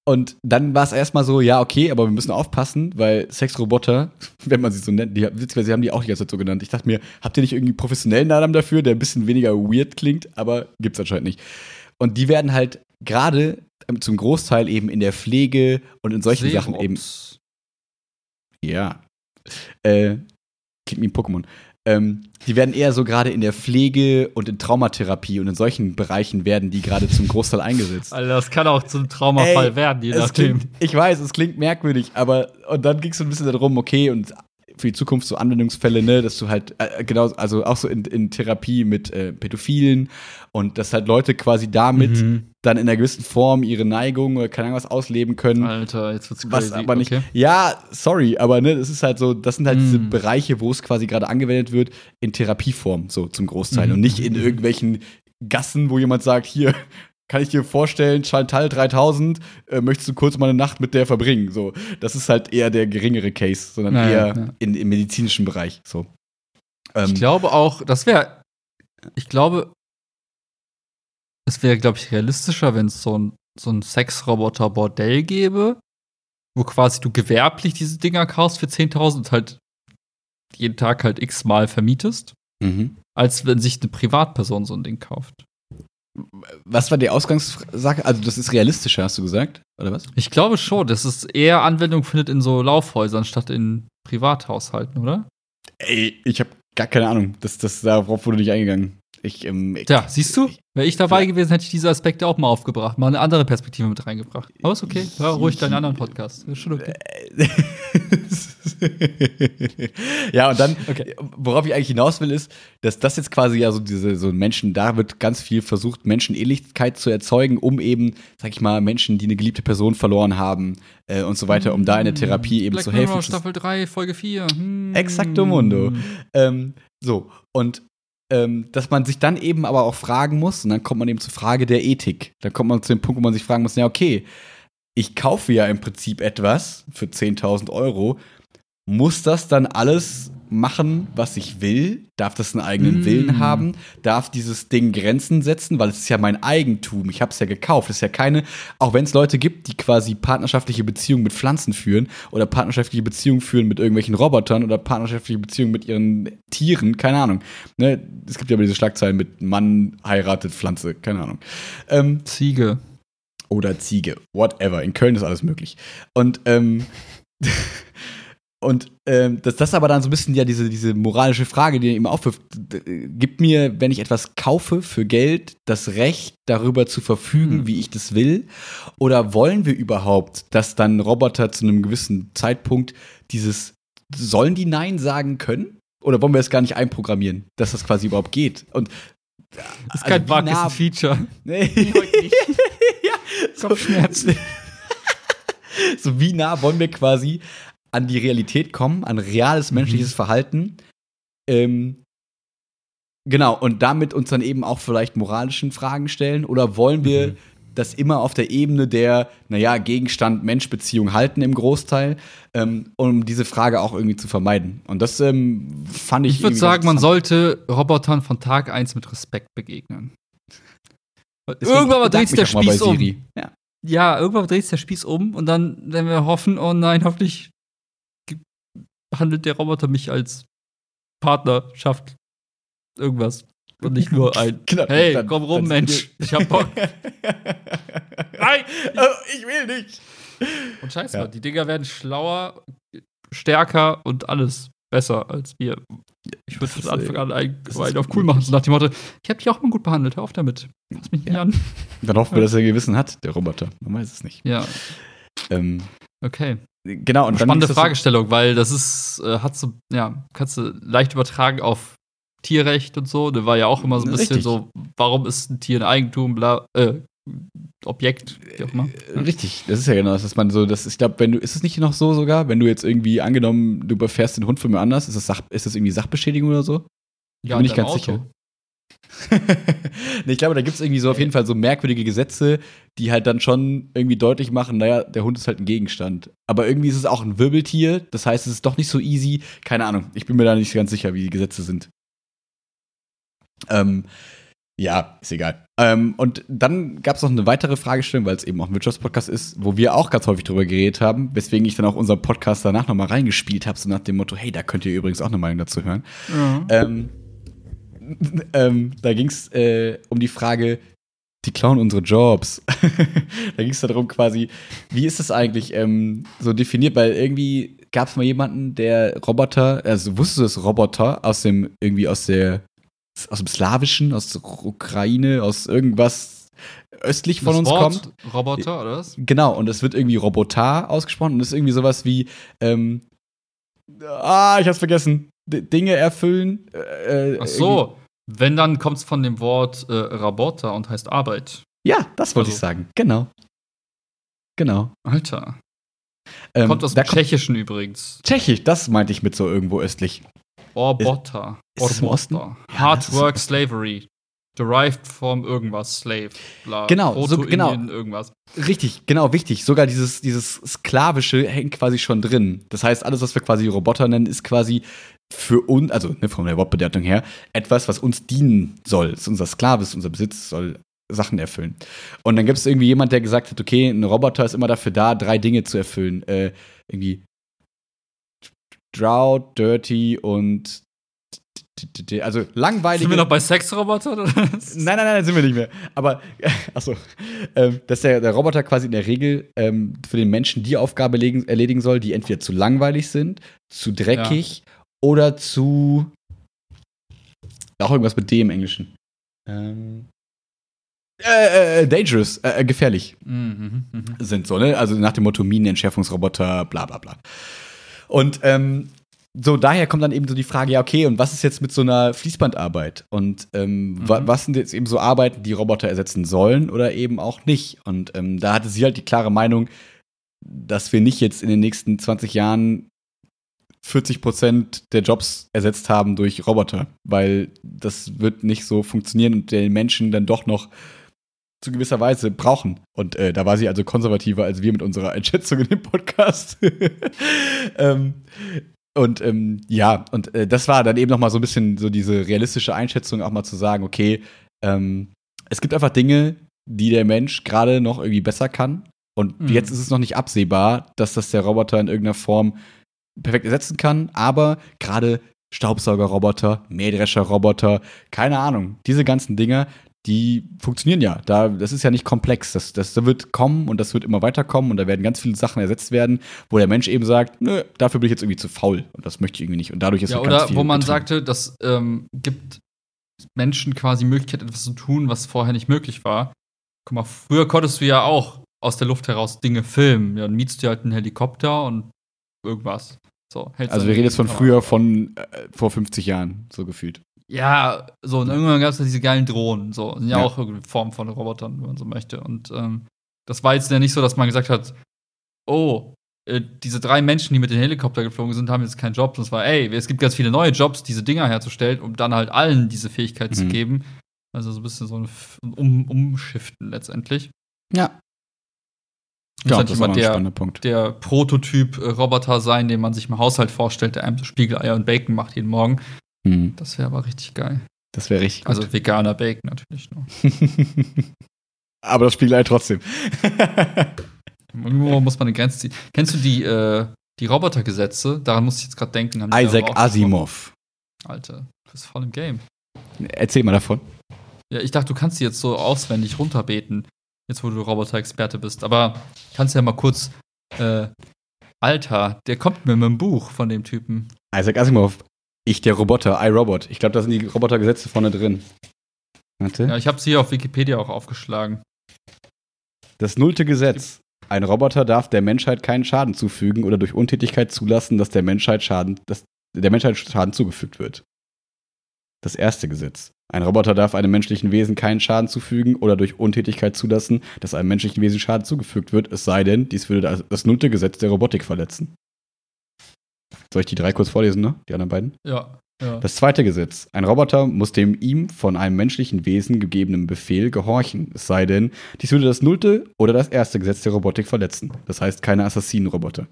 Und dann war es erstmal so, ja, okay, aber wir müssen aufpassen, weil Sexroboter, wenn man sie so nennt, die, sie haben die auch die ganze Zeit so genannt. Ich dachte mir, habt ihr nicht irgendwie professionellen Namen dafür, der ein bisschen weniger weird klingt, aber gibt's anscheinend nicht. Und die werden halt gerade zum Großteil eben in der Pflege und in solchen Seerops. Sachen eben. Ja. Äh, klingt wie ein Pokémon. Ähm, die werden eher so gerade in der Pflege und in Traumatherapie und in solchen Bereichen werden die gerade zum Großteil eingesetzt. Also das kann auch zum Traumafall Ey, werden, je nachdem. Klingt, ich weiß, es klingt merkwürdig, aber und dann ging es so ein bisschen darum, okay, und für die Zukunft so Anwendungsfälle, ne, dass du halt äh, genau, also auch so in, in Therapie mit äh, Pädophilen und dass halt Leute quasi damit mhm. dann in einer gewissen Form ihre Neigung oder keine Ahnung was ausleben können. Alter, jetzt wird's crazy. Was aber nicht. Okay. Ja, sorry, aber ne, das ist halt so, das sind halt mhm. diese Bereiche, wo es quasi gerade angewendet wird in Therapieform so zum Großteil mhm. und nicht in irgendwelchen Gassen, wo jemand sagt, hier, kann ich dir vorstellen, Chantal 3000, äh, möchtest du kurz mal eine Nacht mit der verbringen? So, das ist halt eher der geringere Case, sondern naja, eher ja. In, im medizinischen Bereich. So. Ähm, ich glaube auch, das wäre, ich glaube, es wäre, glaube ich, realistischer, wenn es so ein, so ein Sexroboter-Bordell gäbe, wo quasi du gewerblich diese Dinger kaufst für 10.000 und halt jeden Tag halt x-mal vermietest, mhm. als wenn sich eine Privatperson so ein Ding kauft. Was war die Ausgangssache? Also, das ist realistischer, hast du gesagt? Oder was? Ich glaube schon, dass es eher Anwendung findet in so Laufhäusern statt in Privathaushalten, oder? Ey, ich habe gar keine Ahnung. Das, das, darauf wurde nicht eingegangen. Ich, ähm, ich, Tja, siehst du? Wäre ich dabei gewesen, hätte ich diese Aspekte auch mal aufgebracht, mal eine andere Perspektive mit reingebracht. Aber ist okay, hör ruhig deinen anderen Podcast. Ist schon okay. ja, und dann, okay. worauf ich eigentlich hinaus will, ist, dass das jetzt quasi ja so diese so Menschen, da wird ganz viel versucht, Menschenähnlichkeit zu erzeugen, um eben, sag ich mal, Menschen, die eine geliebte Person verloren haben äh, und so weiter, um da in der Therapie eben Black zu helfen. Mirror, Staffel 3, Folge 4. Hm. Exacto Mundo. Ähm, so, und ähm, dass man sich dann eben aber auch fragen muss, und dann kommt man eben zur Frage der Ethik. Da kommt man zu dem Punkt, wo man sich fragen muss, ja, okay, ich kaufe ja im Prinzip etwas für 10.000 Euro, muss das dann alles machen, was ich will? Darf das einen eigenen mm. Willen haben? Darf dieses Ding Grenzen setzen? Weil es ist ja mein Eigentum. Ich habe es ja gekauft. Es ist ja keine, auch wenn es Leute gibt, die quasi partnerschaftliche Beziehungen mit Pflanzen führen oder partnerschaftliche Beziehungen führen mit irgendwelchen Robotern oder partnerschaftliche Beziehungen mit ihren Tieren, keine Ahnung. Ne? Es gibt ja immer diese Schlagzeilen mit Mann heiratet Pflanze, keine Ahnung. Ähm, Ziege. Oder Ziege, whatever. In Köln ist alles möglich. Und ähm, Und ähm, dass das aber dann so ein bisschen ja diese, diese moralische Frage, die er ihm aufwirft, gibt mir, wenn ich etwas kaufe für Geld, das Recht darüber zu verfügen, mhm. wie ich das will? Oder wollen wir überhaupt, dass dann Roboter zu einem gewissen Zeitpunkt dieses, sollen die Nein sagen können? Oder wollen wir es gar nicht einprogrammieren, dass das quasi überhaupt geht? Und das ist also kein Bug, nah, ist ein Feature. Nee. ja, Kopfschmerzen. so wie nah wollen wir quasi an die Realität kommen, an reales mhm. menschliches mhm. Verhalten. Ähm, genau, und damit uns dann eben auch vielleicht moralischen Fragen stellen? Oder wollen wir mhm. das immer auf der Ebene der, naja, Gegenstand-Mensch-Beziehung halten im Großteil, ähm, um diese Frage auch irgendwie zu vermeiden? Und das ähm, fand ich. Ich würde sagen, man sollte Robotern von Tag 1 mit Respekt begegnen. Deswegen irgendwann mal dreht sich der Spieß um. Ja. ja, irgendwann dreht sich der Spieß um und dann, wenn wir hoffen, oh nein, hoffentlich behandelt der Roboter mich als Partnerschaft irgendwas. Und nicht nur ein, Genau, hey, dann- komm rum, Mensch, ich hab Bock. Nein! Oh, ich will nicht. Und scheiße, Ja. Die Dinger werden schlauer, stärker und alles besser als wir. Ich würde von Anfang an einen, einen auf cool machen, so nach dem Motto, ich hab dich auch mal gut behandelt, hör auf damit. Fass mich nicht Ja. an. Dann hoffen wir, dass er Gewissen hat, der Roboter. Man weiß es nicht. Ja, Ähm, okay. Genau, und Spannende das so- Fragestellung, weil das ist, äh, hat so, ja, kannst du leicht übertragen auf Tierrecht und so. Da war ja auch immer so ein bisschen Richtig. so, warum ist ein Tier ein Eigentum, bla, äh, Objekt, wie auch immer. Äh, Richtig, das ist ja genau das, dass man so, das, ich glaube, wenn du, ist es nicht noch so sogar, wenn du jetzt irgendwie angenommen, du überfährst den Hund von mir anders, ist das, Sach, ist das irgendwie Sachbeschädigung oder so? Ja, bin ich ganz sicher. nee, ich glaube, da gibt es irgendwie so auf jeden Fall so merkwürdige Gesetze, die halt dann schon irgendwie deutlich machen, naja, der Hund ist halt ein Gegenstand. Aber irgendwie ist es auch ein Wirbeltier, das heißt, es ist doch nicht so easy. Keine Ahnung, ich bin mir da nicht ganz sicher, wie die Gesetze sind. Ähm, ja, ist egal. Ähm, und dann gab es noch eine weitere Fragestellung, weil es eben auch ein Wirtschaftspodcast ist, wo wir auch ganz häufig drüber geredet haben, weswegen ich dann auch unseren Podcast danach nochmal reingespielt habe, so nach dem Motto, hey, da könnt ihr übrigens auch eine Meinung dazu hören. Ja. Ähm, ähm, da ging es äh, um die Frage, die klauen unsere Jobs. da ging es darum quasi, wie ist das eigentlich ähm, so definiert? Weil irgendwie gab es mal jemanden, der Roboter, also wusstest du, dass Roboter aus dem, irgendwie aus der, aus dem Slawischen, aus der Ukraine, aus irgendwas östlich von Das uns Wort kommt? Roboter, oder was? Genau, und es wird irgendwie Robotar ausgesprochen und das ist irgendwie sowas wie, ähm, ah, ich hab's vergessen, Dinge erfüllen. Äh, Ach so, wenn, dann kommt es von dem Wort äh, Roboter und heißt Arbeit. Ja, das wollte Also- ich sagen. Genau. Genau. Alter. Ähm, kommt aus dem Tschechischen übrigens. Tschechisch, das meinte ich mit so irgendwo östlich. Roboter. ist? Roboter. Ja, Hard ist Work Osten. Slavery. Derived from irgendwas, Slave. Bla. Genau, so- genau. Irgendwas. Richtig, genau, wichtig. Sogar dieses, dieses Sklavische hängt quasi schon drin. Das heißt, alles, was wir quasi Roboter nennen, ist quasi für uns, also ne, von der Wortbedeutung her, etwas, was uns dienen soll. Es ist unser Sklave, es ist unser Besitz, soll Sachen erfüllen. Und dann gibt es irgendwie jemand, der gesagt hat, okay, ein Roboter ist immer dafür da, drei Dinge zu erfüllen. Äh, irgendwie Drought, Dirty und also langweilige. Sind wir noch bei Sexroboter? oder was? Nein, nein, nein, sind wir nicht mehr. Aber, achso, ähm, dass der, der Roboter quasi in der Regel ähm, für den Menschen die Aufgabe legen, erledigen soll, die entweder zu langweilig sind, zu dreckig oder zu. Auch irgendwas mit D im Englischen. Ähm, äh, äh, dangerous, äh, äh, gefährlich Mhm, mhm, mhm. sind so, ne? Also nach dem Motto Minenentschärfungsroboter, bla bla bla. Und ähm, so daher kommt dann eben so die Frage, ja, okay, und was ist jetzt mit so einer Fließbandarbeit? Und ähm, wa Mhm. was sind jetzt eben so Arbeiten, die Roboter ersetzen sollen oder eben auch nicht? Und ähm, da hatte sie halt die klare Meinung, dass wir nicht jetzt in den nächsten 20 Jahren 40 Prozent der Jobs ersetzt haben durch Roboter, weil das wird nicht so funktionieren und den Menschen dann doch noch zu gewisser Weise brauchen. Und äh, da war sie also konservativer als wir mit unserer Einschätzung in dem Podcast. ähm, und ähm, ja, und äh, das war dann eben noch mal so ein bisschen so diese realistische Einschätzung, auch mal zu sagen, okay, ähm, es gibt einfach Dinge, die der Mensch gerade noch irgendwie besser kann. Und Mhm. jetzt ist es noch nicht absehbar, dass das der Roboter in irgendeiner Form perfekt ersetzen kann. Aber gerade Staubsaugerroboter, Mähdrescherroboter, keine Ahnung, diese ganzen Dinger, die funktionieren ja. Da, das ist ja nicht komplex. Das, das wird kommen und das wird immer weiterkommen und da werden ganz viele Sachen ersetzt werden, wo der Mensch eben sagt, nö, dafür bin ich jetzt irgendwie zu faul und das möchte ich irgendwie nicht. Und dadurch ist Ja, halt ganz oder viel wo man getrieben. sagte, das ähm, gibt Menschen quasi Möglichkeit, etwas zu tun, was vorher nicht möglich war. Guck mal, früher konntest du ja auch aus der Luft heraus Dinge filmen. Ja, dann mietst du halt einen Helikopter und irgendwas. So, Also wir reden jetzt von Kamera. früher, von äh, vor 50 Jahren, so gefühlt. Ja, so, und irgendwann gab es ja diese geilen Drohnen, so, sind ja, Ja. auch irgendwie Form von Robotern, wenn man so möchte. Und ähm, das war jetzt ja nicht so, dass man gesagt hat, oh, äh, diese drei Menschen, die mit dem Helikopter geflogen sind, haben jetzt keinen Job. Das war, ey, es gibt ganz viele neue Jobs, diese Dinger herzustellen, um dann halt allen diese Fähigkeit zu Mhm. geben. Also so ein bisschen so ein um Umschiften letztendlich. Ja. Halt das ist immer der, Punkt. der Prototyp äh, Roboter sein, den man sich im Haushalt vorstellt, der einem so Spiegeleier und Bacon macht jeden Morgen. Hm, Das wäre aber richtig geil. das wäre richtig gut. Also veganer Bacon natürlich nur. Aber das Spiegelei trotzdem. Irgendwo muss man eine Grenze ziehen. Kennst du die, äh, die Robotergesetze? Daran muss ich jetzt gerade denken. Isaac Asimov. Alter, du bist voll im Game. Erzähl mal davon. Ja, ich dachte, du kannst die jetzt so auswendig runterbeten, jetzt wo du Roboter-Experte bist. Aber kannst ja mal kurz, äh, Alter, der kommt mir mit einem Buch von dem Typen. Isaac Asimov, ich der Roboter, iRobot. Ich glaube, da sind die Robotergesetze vorne drin. Warte. Ja, ich habe sie hier auf Wikipedia auch aufgeschlagen. Das nullte Gesetz. Ein Roboter darf der Menschheit keinen Schaden zufügen oder durch Untätigkeit zulassen, dass der Menschheit Schaden, dass der Menschheit Schaden zugefügt wird. Das erste Gesetz. Ein Roboter darf einem menschlichen Wesen keinen Schaden zufügen oder durch Untätigkeit zulassen, dass einem menschlichen Wesen Schaden zugefügt wird, es sei denn, dies würde das, nullte Gesetz der Robotik verletzen. Soll ich die drei kurz vorlesen, ne? Die anderen beiden? Ja. ja. Das zweite Gesetz. Ein Roboter muss dem ihm von einem menschlichen Wesen gegebenen Befehl gehorchen, es sei denn, dies würde das nullte oder das erste Gesetz der Robotik verletzen. Das heißt, keine Assassinenroboter.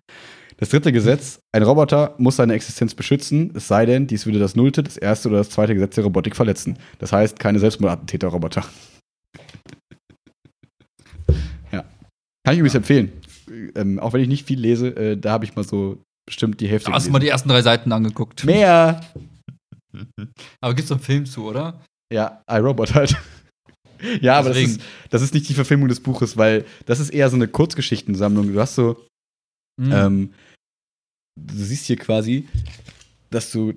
Das dritte Gesetz, ein Roboter muss seine Existenz beschützen, es sei denn, dies würde das nullte, das erste oder das zweite Gesetz der Robotik verletzen. Das heißt, keine Selbstmordattentäter-Roboter. ja. Kann ich übrigens empfehlen. Ähm, auch wenn ich nicht viel lese, äh, da habe ich mal so bestimmt die Hälfte. Da hast du mal die ersten drei Seiten angeguckt. Mehr! aber gibt's doch einen Film zu, oder? Ja, iRobot halt. ja, aber das ist, das ist nicht die Verfilmung des Buches, weil das ist eher so eine Kurzgeschichtensammlung. Du hast so. Mhm. Ähm, du siehst hier quasi, dass du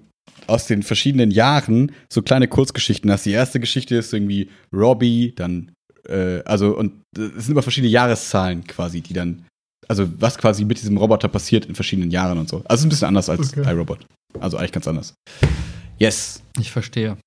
aus den verschiedenen Jahren so kleine Kurzgeschichten hast. Die erste Geschichte ist irgendwie Robbie, dann, äh, also, und es sind immer verschiedene Jahreszahlen quasi, die dann, also was quasi mit diesem Roboter passiert in verschiedenen Jahren und so. Also es ist ein bisschen anders als okay. iRobot. Also eigentlich ganz anders. Yes. Ich verstehe.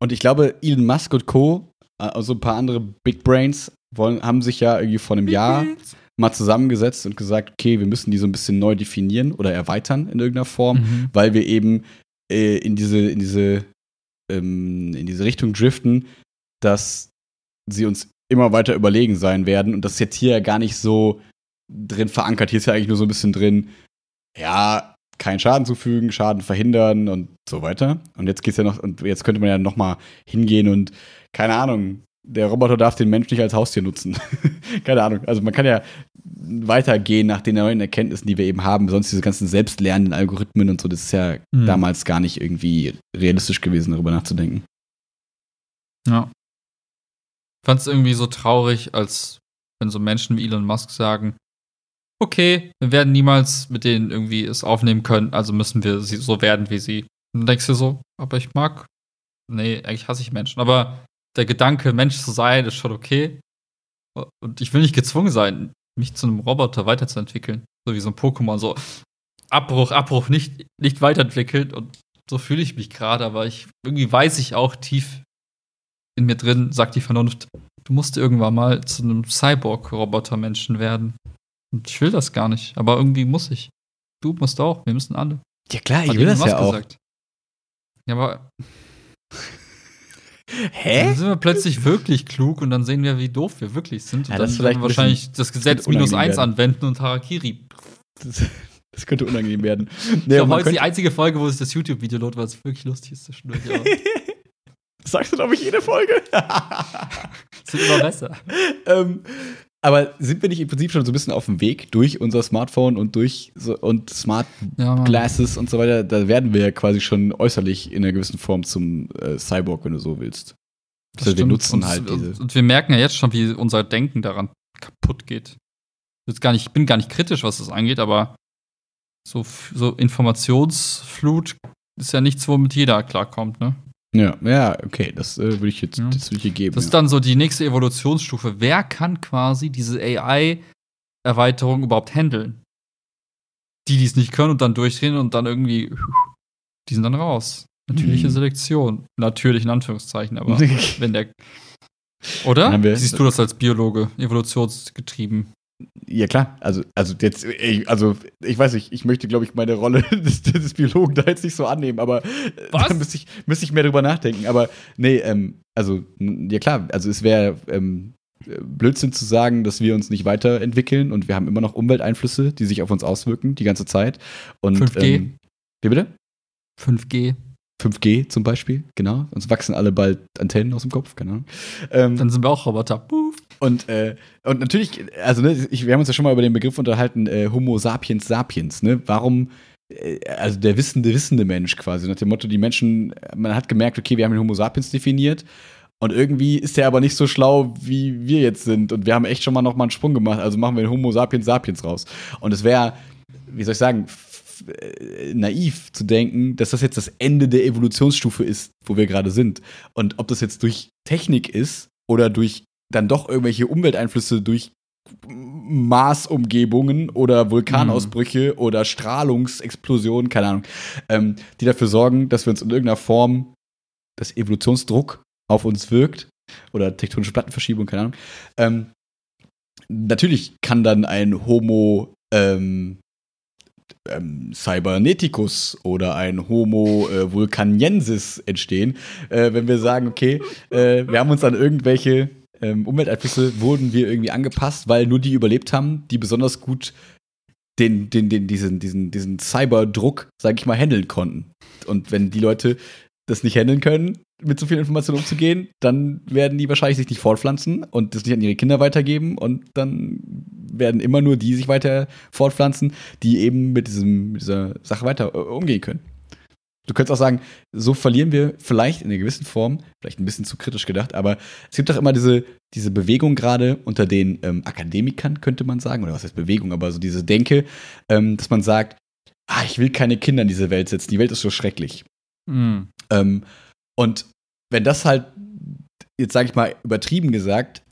Und ich glaube, Elon Musk und Co., also ein paar andere Big Brains, wollen, haben sich ja irgendwie vor einem Big Jahr Brains mal zusammengesetzt und gesagt, okay, wir müssen die so ein bisschen neu definieren oder erweitern in irgendeiner Form, mhm. weil wir eben äh, in diese, in diese, ähm, in diese Richtung driften, dass sie uns immer weiter überlegen sein werden. Und das ist jetzt hier ja gar nicht so drin verankert. Hier ist ja eigentlich nur so ein bisschen drin, ja, keinen Schaden zufügen, Schaden verhindern und so weiter. Und jetzt geht's ja noch, und jetzt könnte man ja noch mal hingehen und, keine Ahnung, der Roboter darf den Mensch nicht als Haustier nutzen. Keine Ahnung. Also man kann ja weitergehen nach den neuen Erkenntnissen, die wir eben haben. Sonst diese ganzen selbstlernenden Algorithmen und so, das ist ja mhm. damals gar nicht irgendwie realistisch gewesen, darüber nachzudenken. Ja. Ich fand es irgendwie so traurig, als wenn so Menschen wie Elon Musk sagen, okay, wir werden niemals mit denen irgendwie es aufnehmen können, also müssen wir so werden wie sie. Und dann denkst du so, aber ich mag, nee, eigentlich hasse ich Menschen, aber der Gedanke, Mensch zu sein, ist schon okay. Und ich will nicht gezwungen sein, mich zu einem Roboter weiterzuentwickeln. So wie so ein Pokémon, so Abbruch, Abbruch, nicht, nicht weiterentwickelt. Und so fühle ich mich gerade, aber ich irgendwie weiß ich auch tief in mir drin, sagt die Vernunft, du musst irgendwann mal zu einem Cyborg-Roboter-Menschen werden. Und ich will das gar nicht, aber irgendwie muss ich. Du musst auch, wir müssen alle. Ja klar, ich Hat will das ja auch. Gesagt. Ja, aber Hä? Dann sind wir plötzlich wirklich klug und dann sehen wir, wie doof wir wirklich sind. Und ja, dann werden wir wahrscheinlich das Gesetz minus eins werden. anwenden und Harakiri. Das, das könnte unangenehm werden. Nee, ich glaube, heute ist die einzige Folge, wo sich das YouTube-Video lohnt, weil es wirklich lustig ist zwischendurch. Sagst du, glaube ich, jede Folge? Es wird immer besser. ähm, aber sind wir nicht im Prinzip schon so ein bisschen auf dem Weg durch unser Smartphone und durch so, und Smart ja, Glasses und so weiter? Da werden wir ja quasi schon äußerlich in einer gewissen Form zum äh, Cyborg, wenn du so willst. Das also wir nutzen und, halt diese. Und wir merken ja jetzt schon, wie unser Denken daran kaputt geht. Jetzt gar nicht, ich bin gar nicht kritisch, was das angeht, aber so, so Informationsflut ist ja nichts, womit jeder klarkommt, ne? Ja, ja, okay, das äh, würde ich jetzt ja. das würde ich geben. Das ist dann so die nächste Evolutionsstufe. Wer kann quasi diese AI-Erweiterung überhaupt handeln? Die, die es nicht können und dann durchdrehen und dann irgendwie, die sind dann raus. Natürliche mhm. Selektion. Natürlich in Anführungszeichen, aber wenn der. Oder? Siehst du das als Biologe? Evolutionsgetrieben. Ja, klar. Also, also jetzt, also ich weiß nicht, ich möchte, glaube ich, meine Rolle des, des, Biologen da jetzt nicht so annehmen, aber äh, Was? da müsste ich, müsste ich mehr drüber nachdenken. Aber nee, ähm, also, ja klar, also es wäre ähm, Blödsinn zu sagen, dass wir uns nicht weiterentwickeln und wir haben immer noch Umwelteinflüsse, die sich auf uns auswirken, die ganze Zeit. Und, 5G. Ähm, wie bitte? 5G. 5G zum Beispiel, genau. Uns wachsen alle bald Antennen aus dem Kopf, genau. Ähm, Dann sind wir auch Roboter. Und, äh, und natürlich, also ne, ich, wir haben uns ja schon mal über den Begriff unterhalten, äh, Homo sapiens sapiens. Ne? Warum äh, also der wissende, wissende Mensch quasi. Nach dem Motto, die Menschen, man hat gemerkt, okay, wir haben den Homo sapiens definiert. Und irgendwie ist der aber nicht so schlau, wie wir jetzt sind. Und wir haben echt schon mal noch mal einen Sprung gemacht. Also machen wir den Homo sapiens sapiens raus. Und es wäre, wie soll ich sagen, äh, naiv zu denken, dass das jetzt das Ende der Evolutionsstufe ist, wo wir gerade sind. Und ob das jetzt durch Technik ist oder durch dann doch irgendwelche Umwelteinflüsse durch Marsumgebungen oder Vulkanausbrüche mhm. oder Strahlungsexplosionen, keine Ahnung, ähm, die dafür sorgen, dass wir uns in irgendeiner Form das Evolutionsdruck auf uns wirkt oder tektonische Plattenverschiebung, keine Ahnung. Ähm, natürlich kann dann ein Homo ähm, ähm, Cyberneticus oder ein Homo äh, vulcaniensis entstehen, äh, wenn wir sagen, okay, äh, wir haben uns an irgendwelche ähm, Umwelteinflüsse wurden wir irgendwie angepasst, weil nur die überlebt haben, die besonders gut den, den, den, diesen, diesen, diesen Cyberdruck, sag ich mal, handeln konnten. Und wenn die Leute das nicht handeln können, mit so viel Information umzugehen, dann werden die wahrscheinlich sich nicht fortpflanzen und das nicht an ihre Kinder weitergeben und dann werden immer nur die sich weiter fortpflanzen, die eben mit, diesem, mit dieser Sache weiter äh, umgehen können. Du könntest auch sagen, so verlieren wir vielleicht in einer gewissen Form, vielleicht ein bisschen zu kritisch gedacht, aber es gibt doch immer diese, diese Bewegung gerade unter den ähm, Akademikern, könnte man sagen, oder was heißt Bewegung, aber so diese Denke, ähm, dass man sagt, ah, ich will keine Kinder in diese Welt setzen, die Welt ist so schrecklich. Mhm. Ähm, und wenn das halt, jetzt sage ich mal übertrieben gesagt,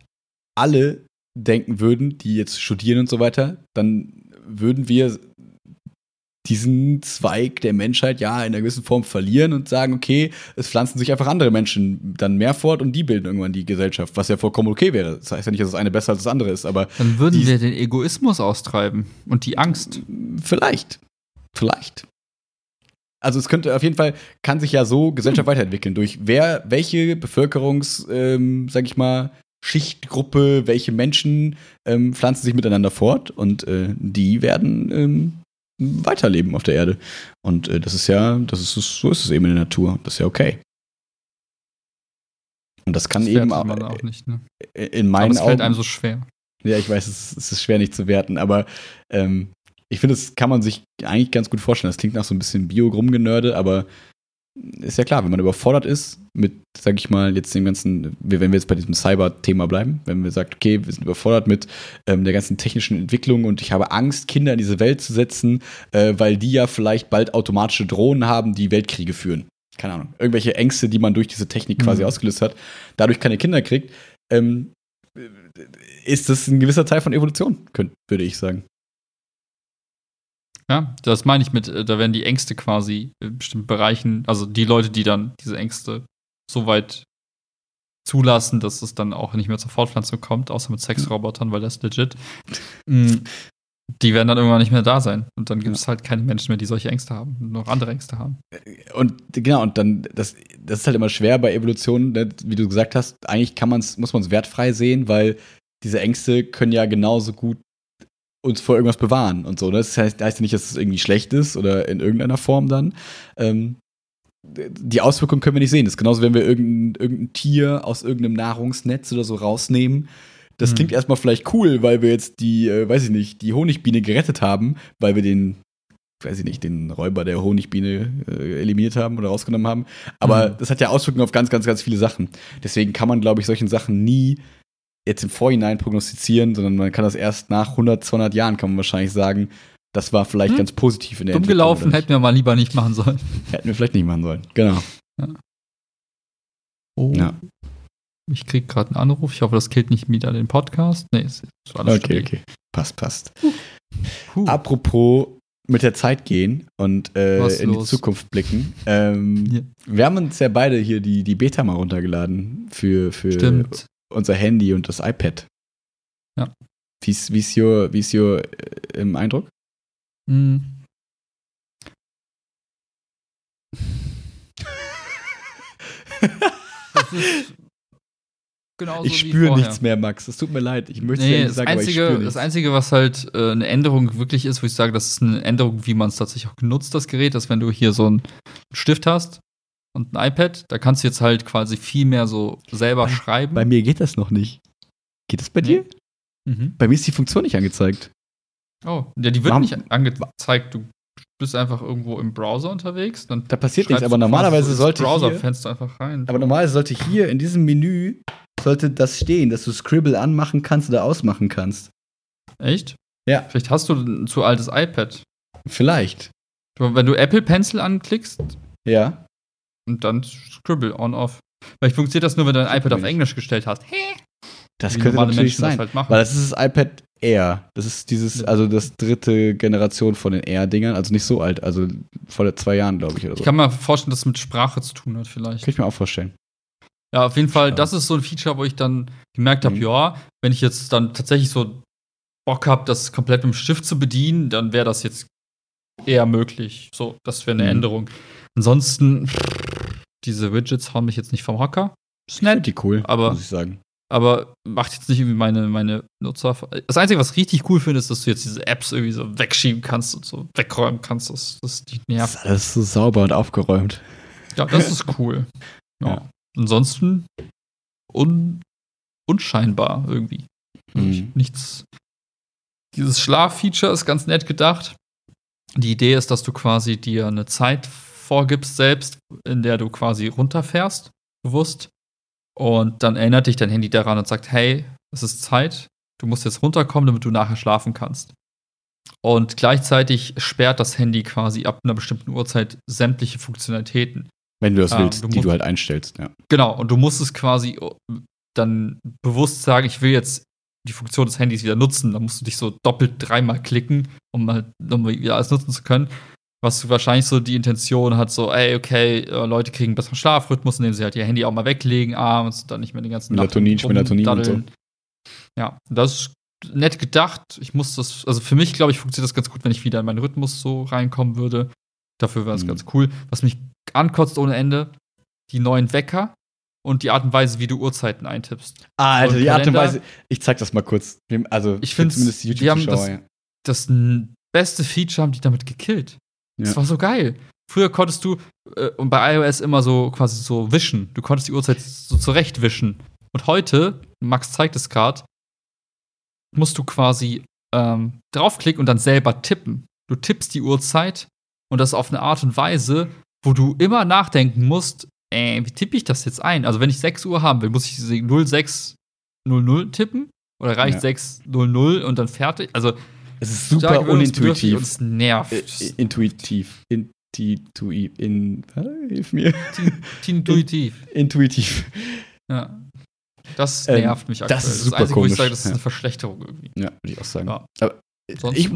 alle denken würden, die jetzt studieren und so weiter, dann würden wir diesen Zweig der Menschheit ja in einer gewissen Form verlieren und sagen, okay, es pflanzen sich einfach andere Menschen dann mehr fort und die bilden irgendwann die Gesellschaft, was ja vollkommen okay wäre. Das heißt ja nicht, dass das eine besser als das andere ist, aber. Dann würden wir den Egoismus austreiben und die Angst. Vielleicht. Vielleicht also es könnte auf jeden Fall, kann sich ja so Gesellschaft weiterentwickeln durch wer, welche Bevölkerungs, ähm, sag ich mal, Schichtgruppe, welche Menschen ähm, pflanzen sich miteinander fort und äh, die werden ähm, weiterleben auf der Erde. Und äh, das ist ja, das ist so ist es eben in der Natur. Das ist ja okay. Und das kann das eben auch, auch nicht, ne? in meinen aber es fällt einem so schwer. Ja, ich weiß, es, es ist schwer nicht zu werten, aber ähm, ich finde, das kann man sich eigentlich ganz gut vorstellen. Das klingt nach so ein bisschen Bio-Rumgenörde, aber ist ja klar, wenn man überfordert ist mit, sag ich mal, jetzt dem ganzen, wenn wir jetzt bei diesem Cyber-Thema bleiben, wenn wir sagt, okay, wir sind überfordert mit ähm, der ganzen technischen Entwicklung und ich habe Angst, Kinder in diese Welt zu setzen, äh, weil die ja vielleicht bald automatische Drohnen haben, die Weltkriege führen. Keine Ahnung. Irgendwelche Ängste, die man durch diese Technik quasi mhm. ausgelöst hat, dadurch keine Kinder kriegt, ähm, ist das ein gewisser Teil von Evolution, könnte, würde ich sagen. Ja, das meine ich mit, äh, da werden die Ängste quasi in bestimmten Bereichen, also die Leute, die dann diese Ängste so weit zulassen, dass es dann auch nicht mehr zur Fortpflanzung kommt, außer mit Sexrobotern, weil das legit. Mm, die werden dann irgendwann nicht mehr da sein. Und dann gibt es halt keine Menschen mehr, die solche Ängste haben, noch andere Ängste haben. Und genau, und dann, das, das ist halt immer schwer bei Evolution, ne, wie du gesagt hast, eigentlich kann man's, muss man es wertfrei sehen, weil diese Ängste können ja genauso gut uns vor irgendwas bewahren und so. Ne? Das heißt, heißt ja nicht, dass es irgendwie schlecht ist oder in irgendeiner Form dann. Ähm, die Auswirkungen können wir nicht sehen. Das ist genauso, wenn wir irgendein, irgendein Tier aus irgendeinem Nahrungsnetz oder so rausnehmen. Das mhm. klingt erstmal vielleicht cool, weil wir jetzt die, äh, weiß ich nicht, die Honigbiene gerettet haben, weil wir den, weiß ich nicht, den Räuber der Honigbiene äh, eliminiert haben oder rausgenommen haben. Aber mhm. das hat ja Auswirkungen auf ganz, ganz, ganz viele Sachen. Deswegen kann man, glaube ich, solchen Sachen nie jetzt im Vorhinein prognostizieren, sondern man kann das erst nach 100, 200 Jahren, kann man wahrscheinlich sagen, das war vielleicht hm. ganz positiv in der Dumm gelaufen, hätten wir mal lieber nicht machen sollen. Hätten wir vielleicht nicht machen sollen, genau. Ja. Oh. Ja. Ich krieg gerade einen Anruf. Ich hoffe, das killt nicht wieder den Podcast. Nee, ist, ist alles Okay, okay. Passt, passt. Puh. Apropos mit der Zeit gehen und äh, in los? die Zukunft blicken. Ähm, ja. Wir haben uns ja beide hier die, die Beta mal runtergeladen für, für Stimmt unser Handy und das iPad. Ja. Wie ist, wie ist your, wie ist your äh, Eindruck? Mm. das ist genauso ich spüre nichts mehr, Max. Es tut mir leid. Ich möchte nee, ja sagen, einzige, aber ich Das Einzige, was halt äh, eine Änderung wirklich ist, wo ich sage, das ist eine Änderung, wie man es tatsächlich auch genutzt, das Gerät, dass wenn du hier so einen Stift hast und ein iPad. Da kannst du jetzt halt quasi viel mehr so selber bei, schreiben. Bei mir geht das noch nicht. Geht das bei nee. dir? Mhm. Bei mir ist die Funktion nicht angezeigt. Oh, ja, die wird Warum? nicht angezeigt. Du bist einfach irgendwo im Browser unterwegs. Dann da passiert nichts, aber normalerweise sollte Browserfenster einfach rein. Aber normalerweise sollte hier in diesem Menü sollte das stehen, dass du Scribble anmachen kannst oder ausmachen kannst. Echt? Ja. Vielleicht hast du ein zu altes iPad. Vielleicht. Wenn du Apple Pencil anklickst. Ja. Und dann Scribble on-off. Vielleicht funktioniert das nur, wenn du dein iPad auf Englisch gestellt hast. Das Wie könnte natürlich Menschen sein. Halt weil das ist das iPad Air. Das ist dieses, also das dritte Generation von den Air-Dingern, also nicht so alt, also vor zwei Jahren, glaube ich, oder so. Ich kann mir vorstellen, dass es mit Sprache zu tun hat, vielleicht. Kann ich mir auch vorstellen. Ja, auf jeden Fall, das ist so ein Feature, wo ich dann gemerkt habe, mhm. ja, wenn ich jetzt dann tatsächlich so Bock habe, das komplett mit dem Stift zu bedienen, dann wäre das jetzt eher möglich. So, das wäre eine mhm. Änderung. Ansonsten, diese Widgets hauen mich jetzt nicht vom Hocker. Ist nett. Die cool, aber, muss ich sagen. Aber macht jetzt nicht irgendwie meine, meine Nutzer. Das Einzige, was ich richtig cool finde, ist, dass du jetzt diese Apps irgendwie so wegschieben kannst und so wegräumen kannst. Das, das die nervt. Das ist alles so sauber und aufgeräumt. Ja, das ist cool. ja. ja. Ansonsten un, unscheinbar irgendwie. Mhm. Nichts. Dieses Schlaffeature ist ganz nett gedacht. Die Idee ist, dass du quasi dir eine Zeit vorgibst selbst, in der du quasi runterfährst, bewusst. Und dann erinnert dich dein Handy daran und sagt, hey, es ist Zeit, du musst jetzt runterkommen, damit du nachher schlafen kannst. Und gleichzeitig sperrt das Handy quasi ab einer bestimmten Uhrzeit sämtliche Funktionalitäten. Wenn du das ah, willst, du die du halt einstellst, ja. Genau, und du musst es quasi dann bewusst sagen, ich will jetzt die Funktion des Handys wieder nutzen. Da musst du dich so doppelt dreimal klicken, um halt um wieder alles nutzen zu können. Was wahrscheinlich so die Intention hat, so, ey, okay, äh, Leute kriegen einen besseren Schlafrhythmus, indem sie halt ihr Handy auch mal weglegen abends und dann nicht mehr den ganzen Melatonin, Melatonin und so. Ja, das ist nett gedacht. Ich muss das, also für mich, glaube ich, funktioniert das ganz gut, wenn ich wieder in meinen Rhythmus so reinkommen würde. Dafür wäre es mhm. ganz cool. Was mich ankotzt ohne Ende, die neuen Wecker und die Art und Weise, wie du Uhrzeiten eintippst. Ah, Alter, die Art und Weise. Ich zeig das mal kurz. Also, ich finde zumindest die YouTube-Zuschauer. Das, das beste Feature haben die damit gekillt. Ja. Das war so geil. Früher konntest du äh, und bei iOS immer so quasi so wischen. Du konntest die Uhrzeit so zurechtwischen. Und heute, Max zeigt es gerade, musst du quasi ähm, draufklicken und dann selber tippen. Du tippst die Uhrzeit und das auf eine Art und Weise, wo du immer nachdenken musst, äh, wie tippe ich das jetzt ein? Also, wenn ich 6 Uhr haben will, muss ich 0600 tippen? Oder reicht ja. 600 und dann fertig? Also, es ist super unintuitiv. Und es nervt. Äh, intuitiv. Intuitiv. In, hilf mir. Intuitiv. Intuitiv. Ja. Das ähm, nervt ähm, mich aktuell. Das ist super das Einzige, komisch. wo ich sage, das ist eine Verschlechterung irgendwie. Ja, würde ich auch sagen. Ja. Aber ich,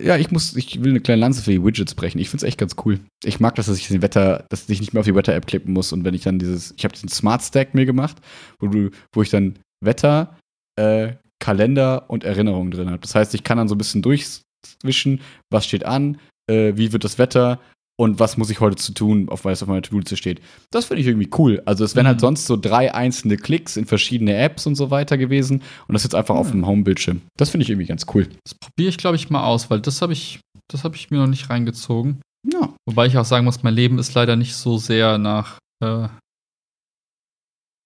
ja, ich muss, ich will eine kleine Lanze für die Widgets brechen. Ich finde es echt ganz cool. Ich mag das, dass ich den Wetter, dass ich nicht mehr auf die Wetter-App klicken muss und wenn ich dann dieses, ich habe diesen Smart Stack mir gemacht, wo du, wo ich dann Wetter, äh, Kalender und Erinnerungen drin habe. Das heißt, ich kann dann so ein bisschen durchwischen, was steht an, äh, wie wird das Wetter und was muss ich heute zu tun, auf was auf meiner To-Do-Liste steht. Das finde ich irgendwie cool. Also es wären halt mhm. halt sonst so drei einzelne Klicks in verschiedene Apps und so weiter gewesen und das jetzt einfach mhm. auf dem Home-Bildschirm. Das finde ich irgendwie ganz cool. Das probiere ich, glaube ich, mal aus, weil das habe ich, das habe ich mir noch nicht reingezogen. Ja. Wobei ich auch sagen muss, mein Leben ist leider nicht so sehr nach äh,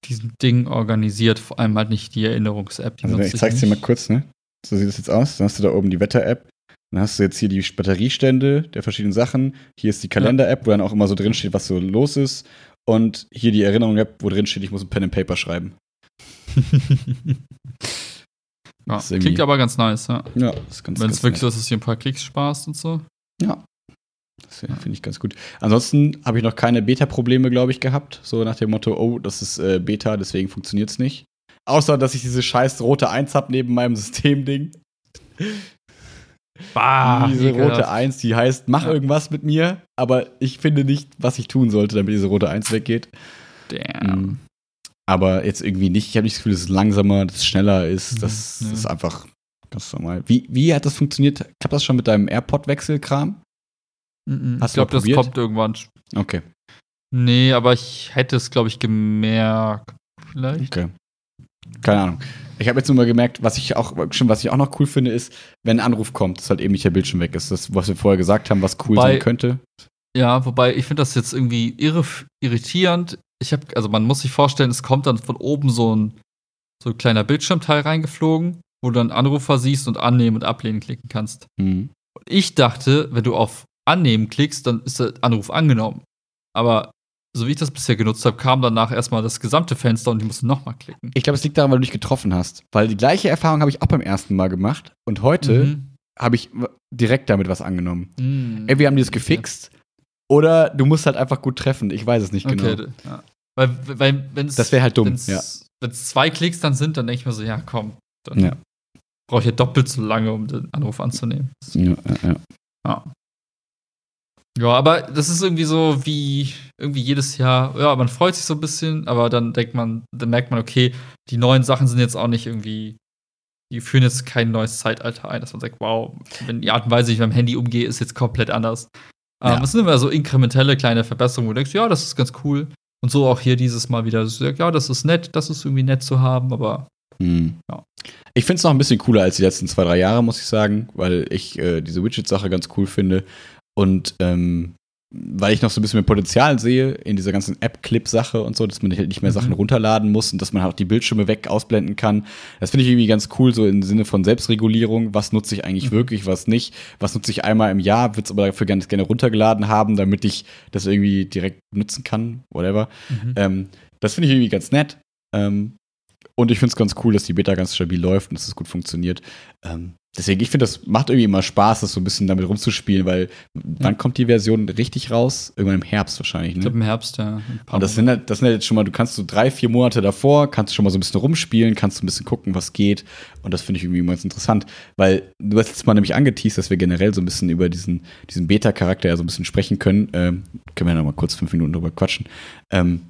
diesem Ding organisiert, vor allem halt nicht die Erinnerungs-App. Also ich zeig's dir mal kurz, ne? So sieht es jetzt aus. Dann hast du da oben die Wetter-App dann hast du jetzt hier die Batteriestände der verschiedenen Sachen. Hier ist die Kalender-App, wo dann auch immer so drin steht, was so los ist. Und hier die Erinnerung-App, wo drin steht, ich muss ein Pen and Paper schreiben. ja, klingt aber ganz nice, ja. Ja, ist ganz Wenn es wirklich so ist, dass du hier ein paar Klicks sparst und so. Ja. Finde ich ganz gut. Ansonsten habe ich noch keine Beta-Probleme, glaube ich, gehabt. So nach dem Motto, oh, das ist äh, Beta, deswegen funktioniert es nicht. Außer, dass ich diese scheiß rote 1 habe neben meinem Systemding. Bah, diese rote 1, die heißt, mach ja. irgendwas mit mir, aber ich finde nicht, was ich tun sollte, damit diese rote 1 weggeht. Damn. Mhm. Aber jetzt irgendwie nicht. Ich habe nicht das Gefühl, dass es langsamer, dass es schneller ist. Das mhm. ist einfach ganz normal. Wie, wie hat das funktioniert? Klappt das schon mit deinem AirPod-Wechselkram? Mhm. ich glaube, das kommt irgendwann. Okay. Nee, aber ich hätte es, glaube ich, gemerkt. Vielleicht. Okay. Keine Ahnung. Ich habe jetzt nur mal gemerkt, was ich auch schon, was ich auch noch cool finde, ist, wenn ein Anruf kommt, dass halt eben nicht der Bildschirm weg ist. Das, was wir vorher gesagt haben, was cool wobei, sein könnte. Ja, wobei ich finde das jetzt irgendwie irre, irritierend. Ich habe, also man muss sich vorstellen, es kommt dann von oben so ein, so ein kleiner Bildschirmteil reingeflogen, wo du dann Anrufer siehst und annehmen und ablehnen klicken kannst. Mhm. Und ich dachte, wenn du auf Annehmen klickst, dann ist der Anruf angenommen. Aber so wie ich das bisher genutzt habe, kam danach erstmal das gesamte Fenster und ich musste nochmal klicken. Ich glaube, es liegt daran, weil du dich getroffen hast. Weil die gleiche Erfahrung habe ich auch beim ersten Mal gemacht. Und heute mhm. habe ich direkt damit was angenommen. Mhm. Ey, wir haben dieses gefixt. Okay. Oder du musst halt einfach gut treffen. Ich weiß es nicht genau. Okay, ja. Weil, weil wenn's, das wäre halt dumm, ja. Wenn es zwei Klicks dann sind, dann denke ich mir so, ja, komm. Dann ja. brauche ich ja doppelt so lange, um den Anruf anzunehmen. Ja, ja, ja. Ja, aber das ist irgendwie so wie irgendwie jedes Jahr, ja, man freut sich so ein bisschen, aber dann denkt man, dann merkt man, okay, die neuen Sachen sind jetzt auch nicht irgendwie, die führen jetzt kein neues Zeitalter ein, dass man sagt, wow, wenn die Art und Weise, wie ich mit dem Handy umgehe, ist jetzt komplett anders. Ähm, ja. Ähm, es sind immer so inkrementelle kleine Verbesserungen, wo du denkst, ja, das ist ganz cool. Und so auch hier dieses Mal wieder, ja, das ist nett, das ist irgendwie nett zu haben, aber hm. Ja. Ich finde es noch ein bisschen cooler als die letzten zwei, drei Jahre, muss ich sagen, weil ich äh, diese Widget-Sache ganz cool finde. Und ähm, weil ich noch so ein bisschen mehr Potenzial sehe in dieser ganzen App-Clip-Sache und so, dass man halt nicht mehr mhm. Sachen runterladen muss und dass man halt auch die Bildschirme weg ausblenden kann. Das finde ich irgendwie ganz cool, so im Sinne von Selbstregulierung. Was nutze ich eigentlich mhm. wirklich, was nicht? Was nutze ich einmal im Jahr, würde es aber dafür ganz gerne runtergeladen haben, damit ich das irgendwie direkt nutzen kann, whatever. Mhm. Ähm, das finde ich irgendwie ganz nett. Ähm, und ich finde es ganz cool, dass die Beta ganz stabil läuft und dass es gut funktioniert. Ähm, deswegen, ich finde, das macht irgendwie immer Spaß, das so ein bisschen damit rumzuspielen, weil ja. wann kommt die Version richtig raus? Irgendwann im Herbst wahrscheinlich, ne? Ich glaube im Herbst, ja. Und das sind, halt, das sind halt jetzt schon mal, du kannst so drei, vier Monate davor, kannst schon mal so ein bisschen rumspielen, kannst so ein bisschen gucken, was geht. Und das finde ich irgendwie ganz interessant, weil du hast jetzt mal nämlich angeteased, dass wir generell so ein bisschen über diesen, diesen Beta-Charakter ja so ein bisschen sprechen können. Ähm, können wir ja noch mal kurz fünf Minuten drüber quatschen. Ähm,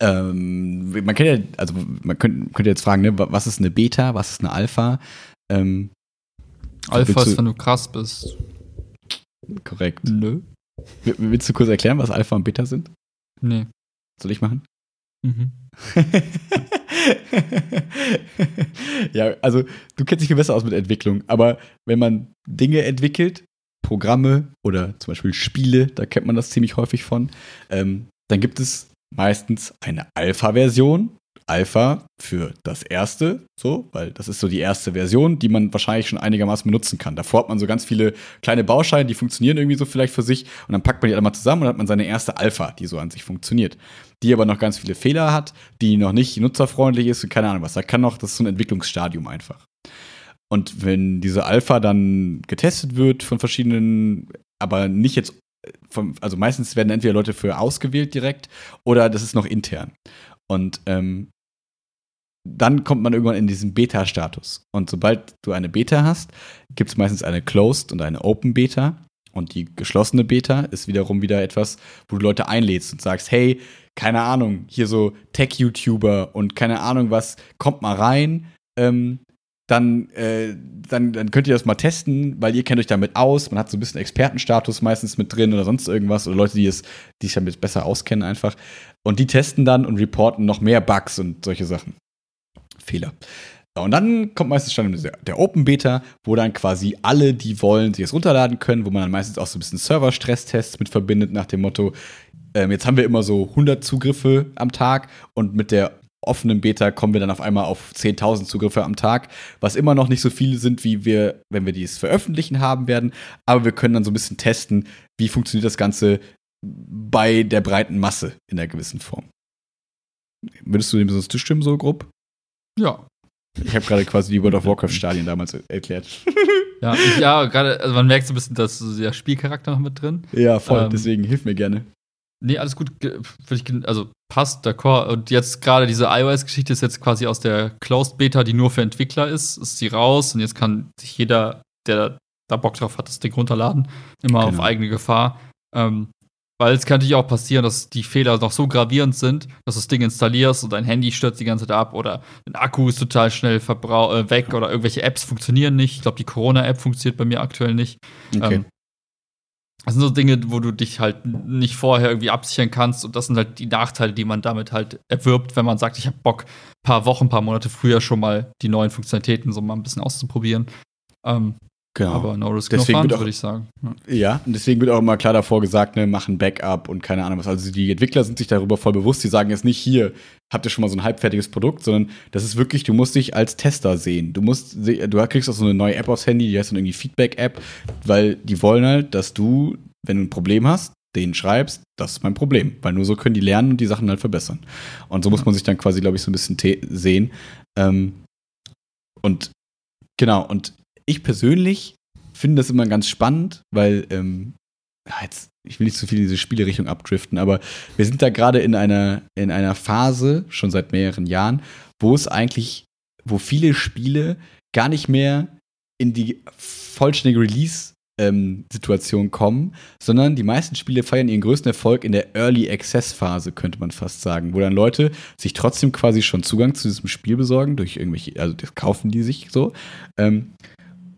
ähm, man kann ja, also man könnte, könnte jetzt fragen, ne, was ist eine Beta, was ist eine Alpha? Ähm, Alpha ist, wenn du krass bist. Korrekt. Nö. Willst du kurz erklären, was Alpha und Beta sind? Nee. Soll ich machen? Mhm. ja, also du kennst dich viel besser aus mit Entwicklung, aber wenn man Dinge entwickelt, Programme oder zum Beispiel Spiele, da kennt man das ziemlich häufig von, ähm, dann gibt es meistens eine Alpha-Version. Alpha für das erste, so, weil das ist so die erste Version, die man wahrscheinlich schon einigermaßen benutzen kann. Davor hat man so ganz viele kleine Bausteine, die funktionieren irgendwie so vielleicht für sich und dann packt man die alle mal zusammen und hat man seine erste Alpha, die so an sich funktioniert. Die aber noch ganz viele Fehler hat, die noch nicht nutzerfreundlich ist und keine Ahnung was. Da kann noch, das ist so ein Entwicklungsstadium einfach. Und wenn diese Alpha dann getestet wird von verschiedenen, aber nicht jetzt vom, also meistens werden entweder Leute für ausgewählt direkt oder das ist noch intern. Und ähm, dann kommt man irgendwann in diesen Beta-Status. Und sobald du eine Beta hast, gibt es meistens eine Closed und eine Open Beta. Und die geschlossene Beta ist wiederum wieder etwas, wo du Leute einlädst und sagst, hey, keine Ahnung, hier so Tech-YouTuber und keine Ahnung was, kommt mal rein. Ähm, dann, äh, dann, dann könnt ihr das mal testen, weil ihr kennt euch damit aus. Man hat so ein bisschen Expertenstatus meistens mit drin oder sonst irgendwas oder Leute, die es, die sich damit besser auskennen einfach. Und die testen dann und reporten noch mehr Bugs und solche Sachen. Fehler. Und dann kommt meistens schon der Open Beta, wo dann quasi alle, die wollen, sich es runterladen können, wo man dann meistens auch so ein bisschen Server-Stresstests mit verbindet, nach dem Motto, ähm, jetzt haben wir immer so 100 Zugriffe am Tag und mit der offenen Beta kommen wir dann auf einmal auf 10.000 Zugriffe am Tag, was immer noch nicht so viele sind, wie wir, wenn wir dies veröffentlichen haben werden. Aber wir können dann so ein bisschen testen, wie funktioniert das Ganze bei der breiten Masse in einer gewissen Form. Würdest du dem sonst zustimmen, so grob? Ja. Ich habe gerade quasi die World of Warcraft-Stadien damals erklärt. Ja, ja gerade, also man merkt so ein bisschen, dass der Spielcharakter noch mit drin. Ja, voll, ähm, deswegen hilf mir gerne. Nee, alles gut. Also passt, d'accord. Und jetzt gerade diese iOS-Geschichte ist jetzt quasi aus der Closed Beta, die nur für Entwickler ist, ist sie raus. Und jetzt kann sich jeder, der da Bock drauf hat, das Ding runterladen. Immer genau. auf eigene Gefahr. Ähm, weil es kann natürlich auch passieren, dass die Fehler noch so gravierend sind, dass du das Ding installierst und dein Handy stürzt die ganze Zeit ab oder dein Akku ist total schnell äh, weg oder irgendwelche Apps funktionieren nicht. Ich glaube, die Corona-App funktioniert bei mir aktuell nicht. Okay. Ähm, das sind so Dinge, wo du dich halt nicht vorher irgendwie absichern kannst. Und das sind halt die Nachteile, die man damit halt erwirbt, wenn man sagt, ich habe Bock, ein paar Wochen, ein paar Monate früher schon mal die neuen Funktionalitäten so mal ein bisschen auszuprobieren. Ähm, Genau. Aber no risk, Deswegen no fun, würde ich sagen. Ja. Ja, und deswegen wird auch immer klar davor gesagt, ne, machen Backup und keine Ahnung was. Also die Entwickler sind sich darüber voll bewusst, die sagen jetzt nicht hier, habt ihr schon mal so ein halbfertiges Produkt, sondern das ist wirklich, du musst dich als Tester sehen. Du musst, du kriegst auch so eine neue App aufs Handy, die heißt dann irgendwie Feedback-App, weil die wollen halt, dass du, wenn du ein Problem hast, denen schreibst, das ist mein Problem. Weil nur so können die lernen und die Sachen halt verbessern. Und so muss man sich dann quasi, glaube ich, so ein bisschen sehen. Ähm, und genau, und ich persönlich finde das immer ganz spannend, weil ähm, jetzt, ich will nicht zu viel in diese Spielerichtung abdriften, aber wir sind da gerade in einer, in einer Phase, schon seit mehreren Jahren, wo es eigentlich, wo viele Spiele gar nicht mehr in die vollständige Release-Situation kommen, sondern die meisten Spiele feiern ihren größten Erfolg in der Early Access-Phase, könnte man fast sagen, wo dann Leute sich trotzdem quasi schon Zugang zu diesem Spiel besorgen, durch irgendwelche, also das kaufen die sich so. Ähm,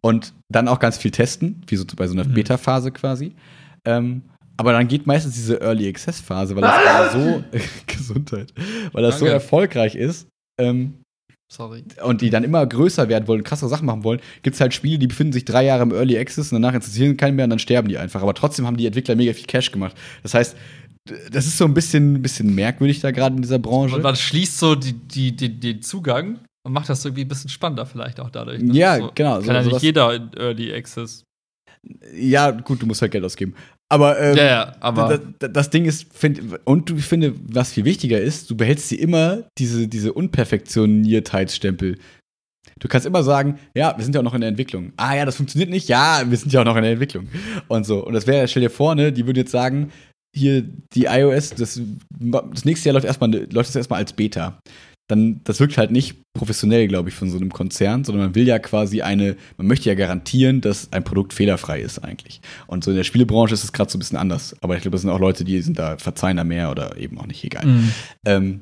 und dann auch ganz viel testen, wie so bei so einer Mhm. Beta-Phase quasi. Ähm, aber dann geht meistens diese Early Access-Phase, weil das gerade so Gesundheit, weil das so Danke. erfolgreich ist ähm, Sorry. und die dann immer größer werden wollen, krassere Sachen machen wollen, gibt es halt Spiele, die befinden sich drei Jahre im Early Access und danach interessieren keinen mehr und dann sterben die einfach. Aber trotzdem haben die Entwickler mega viel Cash gemacht. Das heißt, das ist so ein bisschen, bisschen merkwürdig da gerade in dieser Branche. Und man schließt so die, die, die, den Zugang und macht das irgendwie ein bisschen spannender vielleicht auch dadurch. ne? Ja, so, genau, Kann so- ja nicht jeder in Early Access. ja, gut, du musst halt Geld ausgeben. Aber ähm, ja, ja, aber das, Ding ist, find, und du ich finde, was viel wichtiger ist, du behältst dir immer diese, diese Unperfektioniertheitsstempel. Du kannst immer sagen, ja, wir sind ja auch noch in der Entwicklung. Ah ja, das funktioniert nicht. Ja, wir sind ja auch noch in der Entwicklung. Und so. Und das wäre, stell dir vor, ne, die würden jetzt sagen, hier die iOS, das, das nächste Jahr läuft erstmal läuft das erstmal als Beta. Dann, das wirkt halt nicht professionell, glaube ich, von so einem Konzern, sondern man will ja quasi eine, man möchte ja garantieren, dass ein Produkt fehlerfrei ist eigentlich. Und so in der Spielebranche ist es gerade so ein bisschen anders. Aber ich glaube, das sind auch Leute, die sind da, verzeihen da mehr oder eben auch nicht, egal. Mhm. Ähm,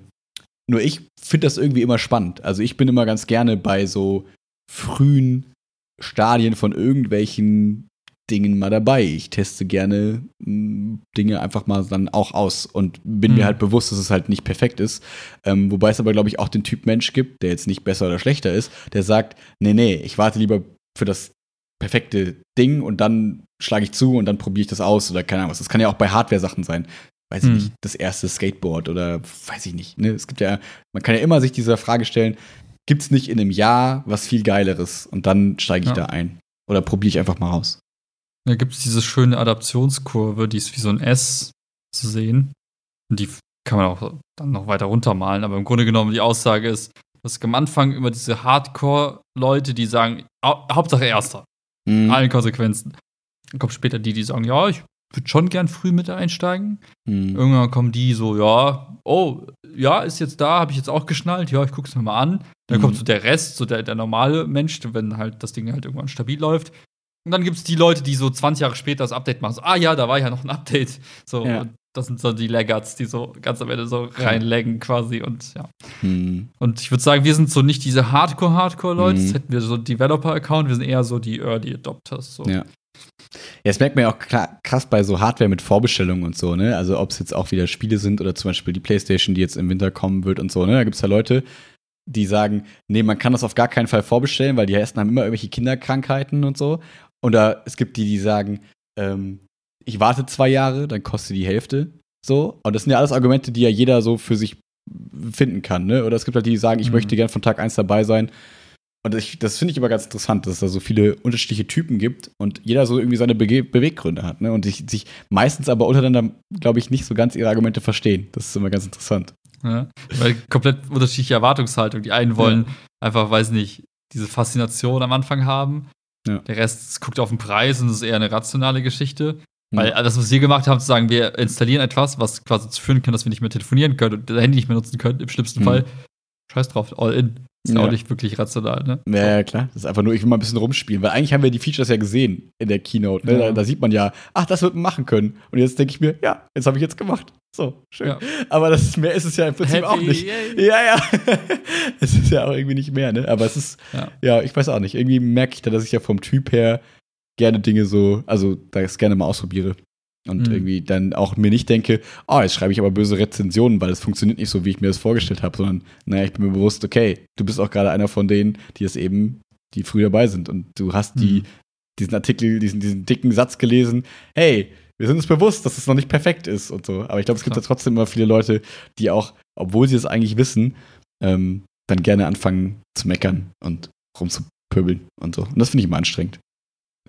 nur ich finde das irgendwie immer spannend. Also ich bin immer ganz gerne bei so frühen Stadien von irgendwelchen Dingen mal dabei. Ich teste gerne mh, Dinge einfach mal dann auch aus und bin mir Mhm. halt bewusst, dass es halt nicht perfekt ist. Ähm, wobei es aber, glaube ich, auch den Typ Mensch gibt, der jetzt nicht besser oder schlechter ist, der sagt, nee, nee, ich warte lieber für das perfekte Ding und dann schlage ich zu und dann probiere ich das aus oder keine Ahnung was. Das kann ja auch bei Hardware-Sachen sein. Weiß ich Mhm. nicht, das erste Skateboard oder weiß ich nicht. Ne? Es gibt ja, man kann ja immer sich dieser Frage stellen, gibt es nicht in einem Jahr was viel Geileres und dann steige ich Ja. da ein. Oder probiere ich einfach mal aus. Da gibt es diese schöne Adaptionskurve, die ist wie so ein S zu sehen. Und die kann man auch dann noch weiter runtermalen. Aber im Grunde genommen die Aussage ist, dass am Anfang immer diese Hardcore-Leute, die sagen, "Hau- Hauptsache Erster, Mhm. allen Konsequenzen. Dann kommen später die, die sagen, ja, ich würde schon gern früh mit einsteigen. Mhm. Irgendwann kommen die so, ja, oh, ja, ist jetzt da, habe ich jetzt auch geschnallt, ja, ich gucke es mir mal an. Dann Mhm. kommt so der Rest, so der, der normale Mensch, wenn halt das Ding halt irgendwann stabil läuft. Und dann gibt es die Leute, die so 20 Jahre später das Update machen. So, ah ja, da war ja noch ein Update. So, Ja. das sind so die Laggards, die so ganz am Ende so reinlaggen quasi. Und ja. Mhm. Und ich würde sagen, wir sind so nicht diese Hardcore-Hardcore-Leute. Das hätten wir so einen Developer-Account, wir sind eher so die Early Adopters. So. Ja. Ja, das merkt man ja auch klar, krass bei so Hardware mit Vorbestellungen und so, ne? Also ob es jetzt auch wieder Spiele sind oder zum Beispiel die Playstation, die jetzt im Winter kommen wird und so, ne? Da gibt es ja Leute, die sagen, nee, man kann das auf gar keinen Fall vorbestellen, weil die ersten haben immer irgendwelche Kinderkrankheiten und so. Oder es gibt die, die sagen, ähm, ich warte zwei Jahre, dann kostet die Hälfte. So. Und das sind ja alles Argumente, die ja jeder so für sich finden kann, ne? Oder es gibt halt die, die sagen, ich Mhm. möchte gern von Tag eins dabei sein. Und ich, das finde ich aber ganz interessant, dass es da so viele unterschiedliche Typen gibt und jeder so irgendwie seine Bege Beweggründe hat, ne? Und sich, sich meistens aber untereinander, glaube ich, nicht so ganz ihre Argumente verstehen. Das ist immer ganz interessant. Ja, weil komplett unterschiedliche Erwartungshaltung. Die einen wollen einfach, weiß nicht, diese Faszination am Anfang haben. Ja. Der Rest guckt auf den Preis und das ist eher eine rationale Geschichte. Hm. Weil das, was wir gemacht haben, zu sagen, wir installieren etwas, was quasi dazu führen kann, dass wir nicht mehr telefonieren können und das Handy nicht mehr nutzen können, im schlimmsten Hm. Fall. Scheiß drauf, all in. Ist ja auch nicht wirklich rational, ne? Ja, ja, klar. Das ist einfach nur, ich will mal ein bisschen rumspielen, weil eigentlich haben wir die Features ja gesehen in der Keynote. Ne? Ja. Da, da sieht man ja, ach, das wird man machen können. Und jetzt denke ich mir, ja, jetzt habe ich jetzt gemacht. So, schön. Ja. Aber das ist, mehr ist es ja im Prinzip auch nicht. yay. Ja, ja. es ist ja auch irgendwie nicht mehr, ne? Aber es ist, Ja. ja, ich weiß auch nicht. Irgendwie merke ich da, dass ich ja vom Typ her gerne Dinge so, also das gerne mal ausprobiere. Und Mhm. irgendwie dann auch mir nicht denke, oh, jetzt schreibe ich aber böse Rezensionen, weil es funktioniert nicht so, wie ich mir das vorgestellt habe, sondern, naja, ich bin mir bewusst, okay, du bist auch gerade einer von denen, die es eben, die früh dabei sind. Und du hast die Mhm. diesen Artikel, diesen, diesen dicken Satz gelesen, hey, wir sind uns bewusst, dass es noch nicht perfekt ist und so. Aber ich glaube, es gibt ja trotzdem immer viele Leute, die auch, obwohl sie es eigentlich wissen, ähm, dann gerne anfangen zu meckern und rumzupöbeln und so. Und das finde ich immer anstrengend.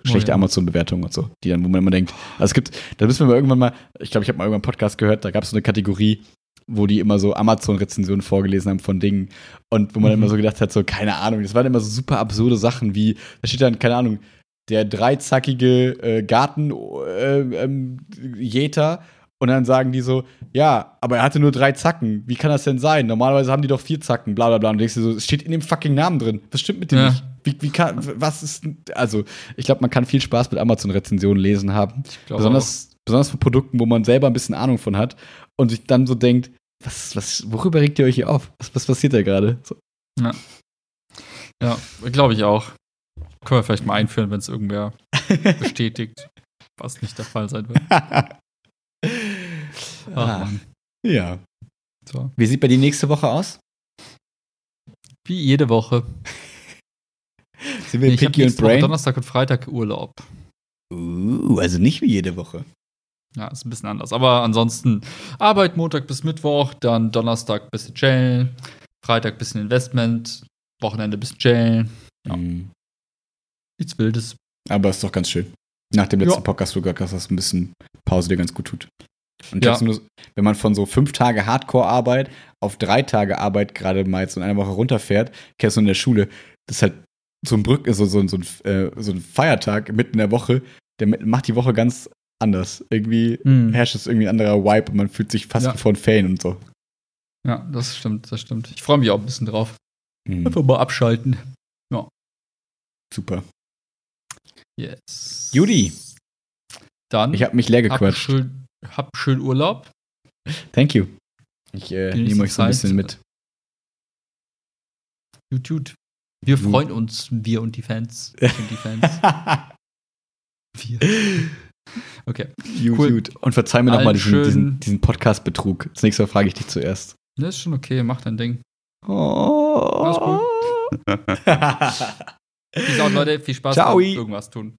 Schlechte oh, ja. Amazon-Bewertungen und so, die dann, wo man immer denkt, also es gibt, da müssen wir mal irgendwann mal, ich glaube, ich habe mal irgendwann einen Podcast gehört, da gab es so eine Kategorie, wo die immer so Amazon-Rezensionen vorgelesen haben von Dingen und wo man mhm. immer so gedacht hat, so, keine Ahnung, das waren immer so super absurde Sachen wie, da steht dann, keine Ahnung, der dreizackige äh, Gartenjäter äh, ähm, und dann sagen die so, ja, aber er hatte nur drei Zacken. Wie kann das denn sein? Normalerweise haben die doch vier Zacken, bla bla bla. Und denkst du so, es steht in dem fucking Namen drin. Was stimmt mit dem ja. nicht? Wie, wie kann, was ist, also, ich glaube, man kann viel Spaß mit Amazon-Rezensionen lesen haben. Besonders, besonders für Produkten, wo man selber ein bisschen Ahnung von hat und sich dann so denkt, was, was, worüber regt ihr euch hier auf? Was, was passiert da gerade? So. Ja. Ja, glaube ich auch. Können wir vielleicht mal einführen, wenn es irgendwer bestätigt, was nicht der Fall sein wird. Ah, ja. So. Wie sieht bei dir nächste Woche aus? Wie jede Woche. Sind wir nee, Picky und Brain? Donnerstag und Freitag Urlaub. Uh, also nicht wie jede Woche. Ja, ist ein bisschen anders. Aber ansonsten Arbeit Montag bis Mittwoch, dann Donnerstag bisschen chillen, Freitag bisschen Investment, Wochenende bisschen chillen. Ja. Mm. Nichts Wildes. Aber ist doch ganz schön. Nach dem letzten ja. Podcast, wo du gesagt hast, dass ein bisschen Pause dir ganz gut tut. Und ja. nur, wenn man von so fünf Tage Hardcore-Arbeit auf drei Tage Arbeit gerade mal jetzt in einer Woche runterfährt, kennst du in der Schule, das ist halt so ein Brück, so, so, so, ein, äh, so ein Feiertag mitten in der Woche, der macht die Woche ganz anders. Irgendwie mhm. herrscht es irgendwie ein anderer Vibe und man fühlt sich fast ja. wie von Fan und so. Ja, das stimmt, das stimmt. Ich freue mich auch ein bisschen drauf. Mhm. Einfach mal abschalten. Ja. Super. Yes. Judy. Dann. Ich habe mich leer gequatscht. Hab schön, hab schön Urlaub. Thank you. Ich äh, nehme euch so ein bisschen mit. Gut, gut. Wir freuen uns, wir und die Fans. und die Fans. wir. Okay. Gut, cool. gut. Und verzeih mir nochmal diesen, diesen, diesen Podcast-Betrug. Das nächste Mal frage ich dich zuerst. Ne, ist schon okay, mach dein Ding. Oh. Alles gut. Peace out, Leute. Viel Spaß Ciao. beim irgendwas tun.